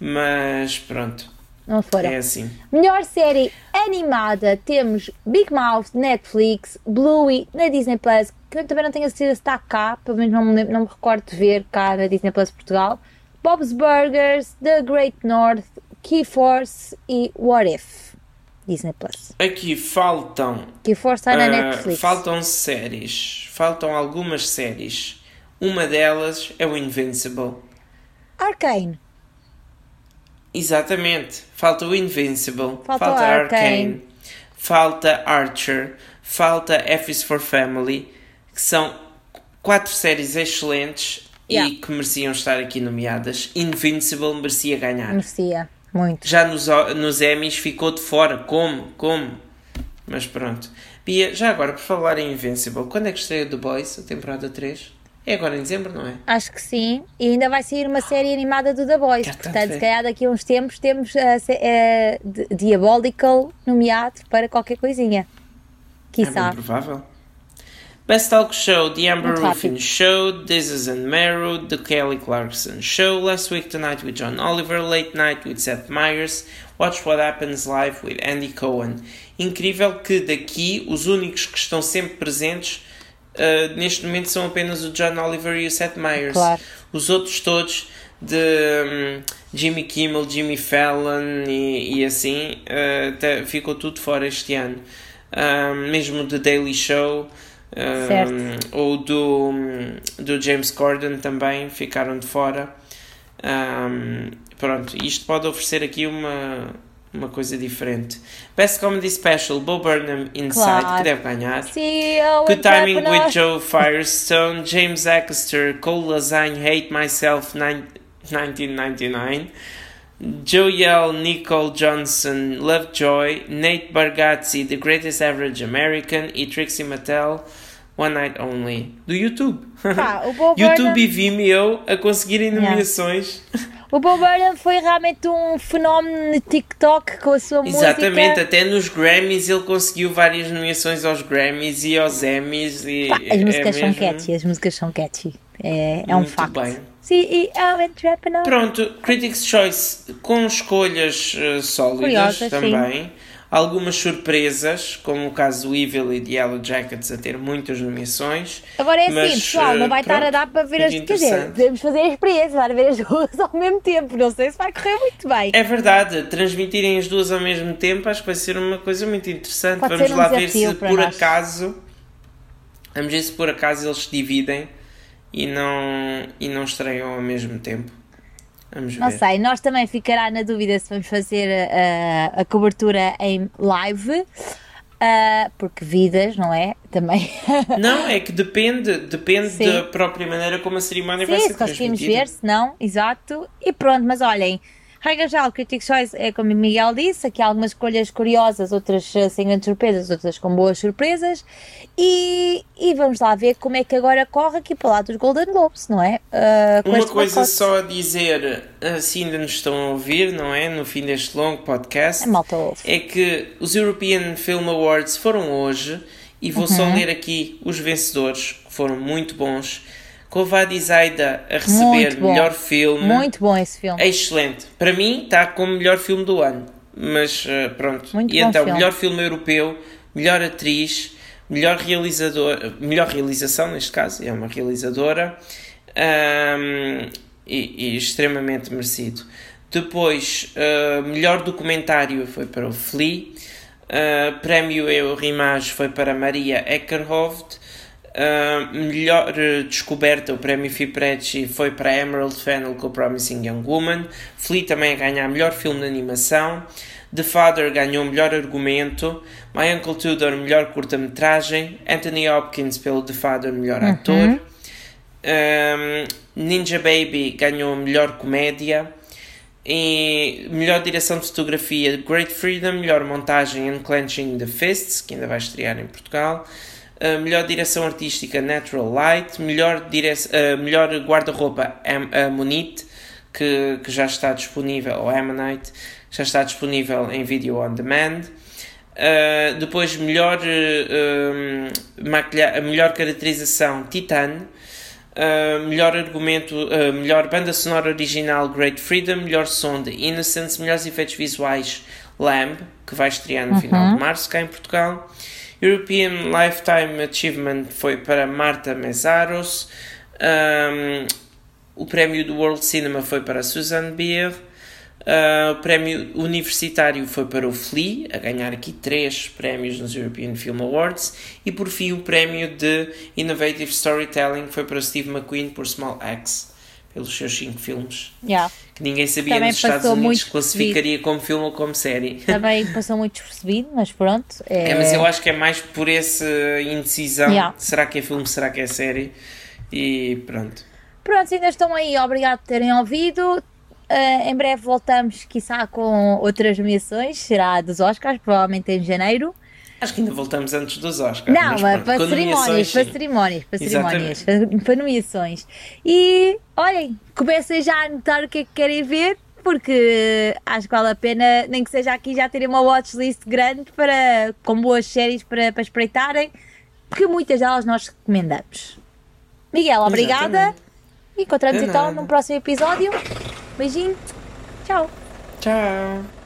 Speaker 2: mas pronto,
Speaker 1: Não foram.
Speaker 2: é assim.
Speaker 1: Melhor série animada temos Big Mouth, Netflix, Bluey na Disney Plus, que eu também não tenho a certeza se está cá, pelo menos não me, lembro- não me recordo de ver cá na Disney Plus Portugal. Bob's Burgers, The Great North, Key Force e What If. Disney Plus.
Speaker 2: Aqui faltam
Speaker 1: Key Force está na
Speaker 2: Ah,
Speaker 1: Netflix.
Speaker 2: Faltam séries. Faltam algumas séries. Uma delas é o Invincible.
Speaker 1: Arcane.
Speaker 2: Exatamente. Falta o Invincible.
Speaker 1: Falta
Speaker 2: Falta,
Speaker 1: Arcane.
Speaker 2: Arcane. Falta Archer. Falta F is for Family. Que são quatro séries excelentes
Speaker 1: Yeah.
Speaker 2: e que mereciam estar aqui nomeadas. Invincible merecia ganhar.
Speaker 1: Merecia. Muito.
Speaker 2: Já nos, nos Emmys ficou de fora. Como? Como? Mas pronto. Bia, já agora, por falar em Invincible, quando é que estreia The Boys, a temporada 3? É agora em dezembro, não é?
Speaker 1: Acho que sim. E ainda vai sair uma série animada do The Boys.
Speaker 2: Está
Speaker 1: Portanto,
Speaker 2: a
Speaker 1: se calhar daqui a uns tempos temos a Diabolical nomeado para qualquer coisinha.
Speaker 2: É
Speaker 1: Quiçá.
Speaker 2: bem provável. Best Talk Show, The Amber
Speaker 1: Muito
Speaker 2: Ruffin. Show, This Is Meru, The Kelly Clarkson Show, Last Week Tonight with John Oliver, Late Night with Seth Meyers, Watch What Happens Live with Andy Cohen. Incrível que daqui os únicos que estão sempre presentes uh, neste momento são apenas o John Oliver e o Seth Meyers.
Speaker 1: Claro.
Speaker 2: Os outros todos de hum, Jimmy Kimmel, Jimmy Fallon e, e assim uh, te- ficou tudo fora este ano. Um, mesmo do Daily Show um, ou do, do James Corden também ficaram de fora. Um, pronto, isto pode oferecer aqui uma, uma coisa diferente. Best Comedy Special, Bo Burnham Inside,
Speaker 1: Claro.
Speaker 2: que deve ganhar.
Speaker 1: CEO
Speaker 2: Good Timing
Speaker 1: Entrepreneur.
Speaker 2: with Joe Firestone, James Acaster, Cole Lasagne, Hate Myself, nine- 1999, Joel Nicole Johnson, Lovejoy, Nate Bargatze, The Greatest Average American e Trixie Mattel, One Night Only, do YouTube.
Speaker 1: Pá, o Bo
Speaker 2: YouTube
Speaker 1: Burnham-
Speaker 2: e Vimeo a conseguirem nomeações.
Speaker 1: O Bo Burnham foi realmente um fenómeno no TikTok com a sua
Speaker 2: Exatamente,
Speaker 1: música.
Speaker 2: até nos Grammys ele conseguiu várias nomeações aos Grammys e aos Emmys. E
Speaker 1: Pá, as
Speaker 2: é
Speaker 1: músicas são
Speaker 2: mesmo-
Speaker 1: catchy, as músicas são catchy. É, é um facto. CEO Entrepreneur.
Speaker 2: Pronto, Critics' Choice com escolhas eh, sólidas
Speaker 1: Curiosas,
Speaker 2: também. Algumas surpresas, como o caso do Evil e de Yellow Jackets a ter muitas nomeações.
Speaker 1: Agora é assim,
Speaker 2: Mas,
Speaker 1: pessoal, não
Speaker 2: eh,
Speaker 1: vai estar a
Speaker 2: pronto,
Speaker 1: dar para ver as. Quer dizer,
Speaker 2: interessante.
Speaker 1: podemos fazer a experiência, dar a ver as duas ao mesmo tempo. Não sei se vai correr muito bem.
Speaker 2: É verdade, transmitirem as duas ao mesmo tempo acho que vai ser uma coisa muito interessante.
Speaker 1: Pode
Speaker 2: Vamos
Speaker 1: um
Speaker 2: lá ver se por
Speaker 1: nós.
Speaker 2: acaso. Vamos ver se por acaso eles se dividem e não, e não estreiam ao mesmo tempo. Vamos ver.
Speaker 1: Não sei, nós também ficará na dúvida se vamos fazer a, a cobertura em live. Uh, porque vidas, não é? Também.
Speaker 2: não, é que depende, depende Sim. da própria maneira como a cerimónia Sim, vai ser se conseguimos ver,
Speaker 1: se não, exato. E pronto, mas olhem, Regra geral, Critics' Choice é como o Miguel disse, aqui há algumas escolhas curiosas, outras eh, sem grandes surpresas, outras com boas surpresas. E, e vamos lá ver como é que agora corre aqui para lá dos Golden Globes, não é?
Speaker 2: Uh, Uma coisa só a dizer, assim ainda nos estão a ouvir, não é? No fim deste longo podcast, é, é que os European Film Awards foram hoje e vou uhum. só ler aqui os vencedores, que foram muito bons. Kovadi Zaida a receber melhor filme.
Speaker 1: Muito bom esse filme.
Speaker 2: É excelente. Para mim está como melhor filme do ano. Mas uh, pronto. Muito e então, filme. melhor filme europeu, melhor atriz, melhor realizador, melhor realização neste caso, é uma realizadora. Um, e, e, extremamente merecido. Depois, uh, melhor documentário foi para o Flea. Uh, prémio Eurimage foi para Maria Eckerhoft. Uh, melhor descoberta, o prémio FIPRECCI foi para Emerald Fennel com Promising Young Woman. Flea também a ganhar melhor filme de animação. The Father ganhou melhor argumento. My Uncle Tudor, melhor curta-metragem. Anthony Hopkins pelo The Father, melhor uhum. ator. Um, Ninja Baby ganhou melhor comédia. E melhor direção de fotografia, Great Freedom. Melhor montagem, Unclenching the Fists, que ainda vai estrear em Portugal. Uh, melhor direção artística Natural Light, melhor, dire uh, melhor guarda-roupa Ammonite, que, que já está disponível, ou Ammonite, já está disponível em vídeo on demand. Uh, depois, melhor, uh, melhor caracterização Titan, melhor argumento, melhor banda sonora original Great Freedom, melhor som de Innocence, melhores efeitos visuais Lamb, que vai estrear no uhum. final de março cá em Portugal. European Lifetime Achievement foi para Marta Mesaros. Um, o prémio do World Cinema foi para Susan Bier. Uh, o prémio universitário foi para o Flea, a ganhar aqui três prémios nos European Film Awards. E por fim, o prémio de Innovative Storytelling foi para Steve McQueen por Small Axe pelos seus cinco filmes.
Speaker 1: Yeah.
Speaker 2: Que ninguém sabia Também nos Estados Unidos classificaria como filme ou como série.
Speaker 1: Também passou muito despercebido, mas pronto.
Speaker 2: É... é... mas eu acho que é mais por essa indecisão. Yeah. Será que é filme, será que é série? E pronto.
Speaker 1: Pronto, ainda estão aí. Obrigado por terem ouvido. Uh, em breve voltamos, quiçá, com outras nomeações. Será dos Oscars, provavelmente em janeiro.
Speaker 2: Acho que ainda voltamos antes dos Oscars.
Speaker 1: Não, mas para, cerimónias, para cerimónias, para cerimónias, para nomeações. E olhem, comecem já a notar o que é que querem ver, porque acho que vale a pena, nem que seja aqui, já terem uma watchlist grande para, com boas séries para, para espreitarem, porque muitas delas nós recomendamos. Miguel, obrigada. Exatamente. E encontramos então num próximo episódio. Beijinho. Tchau.
Speaker 2: Tchau.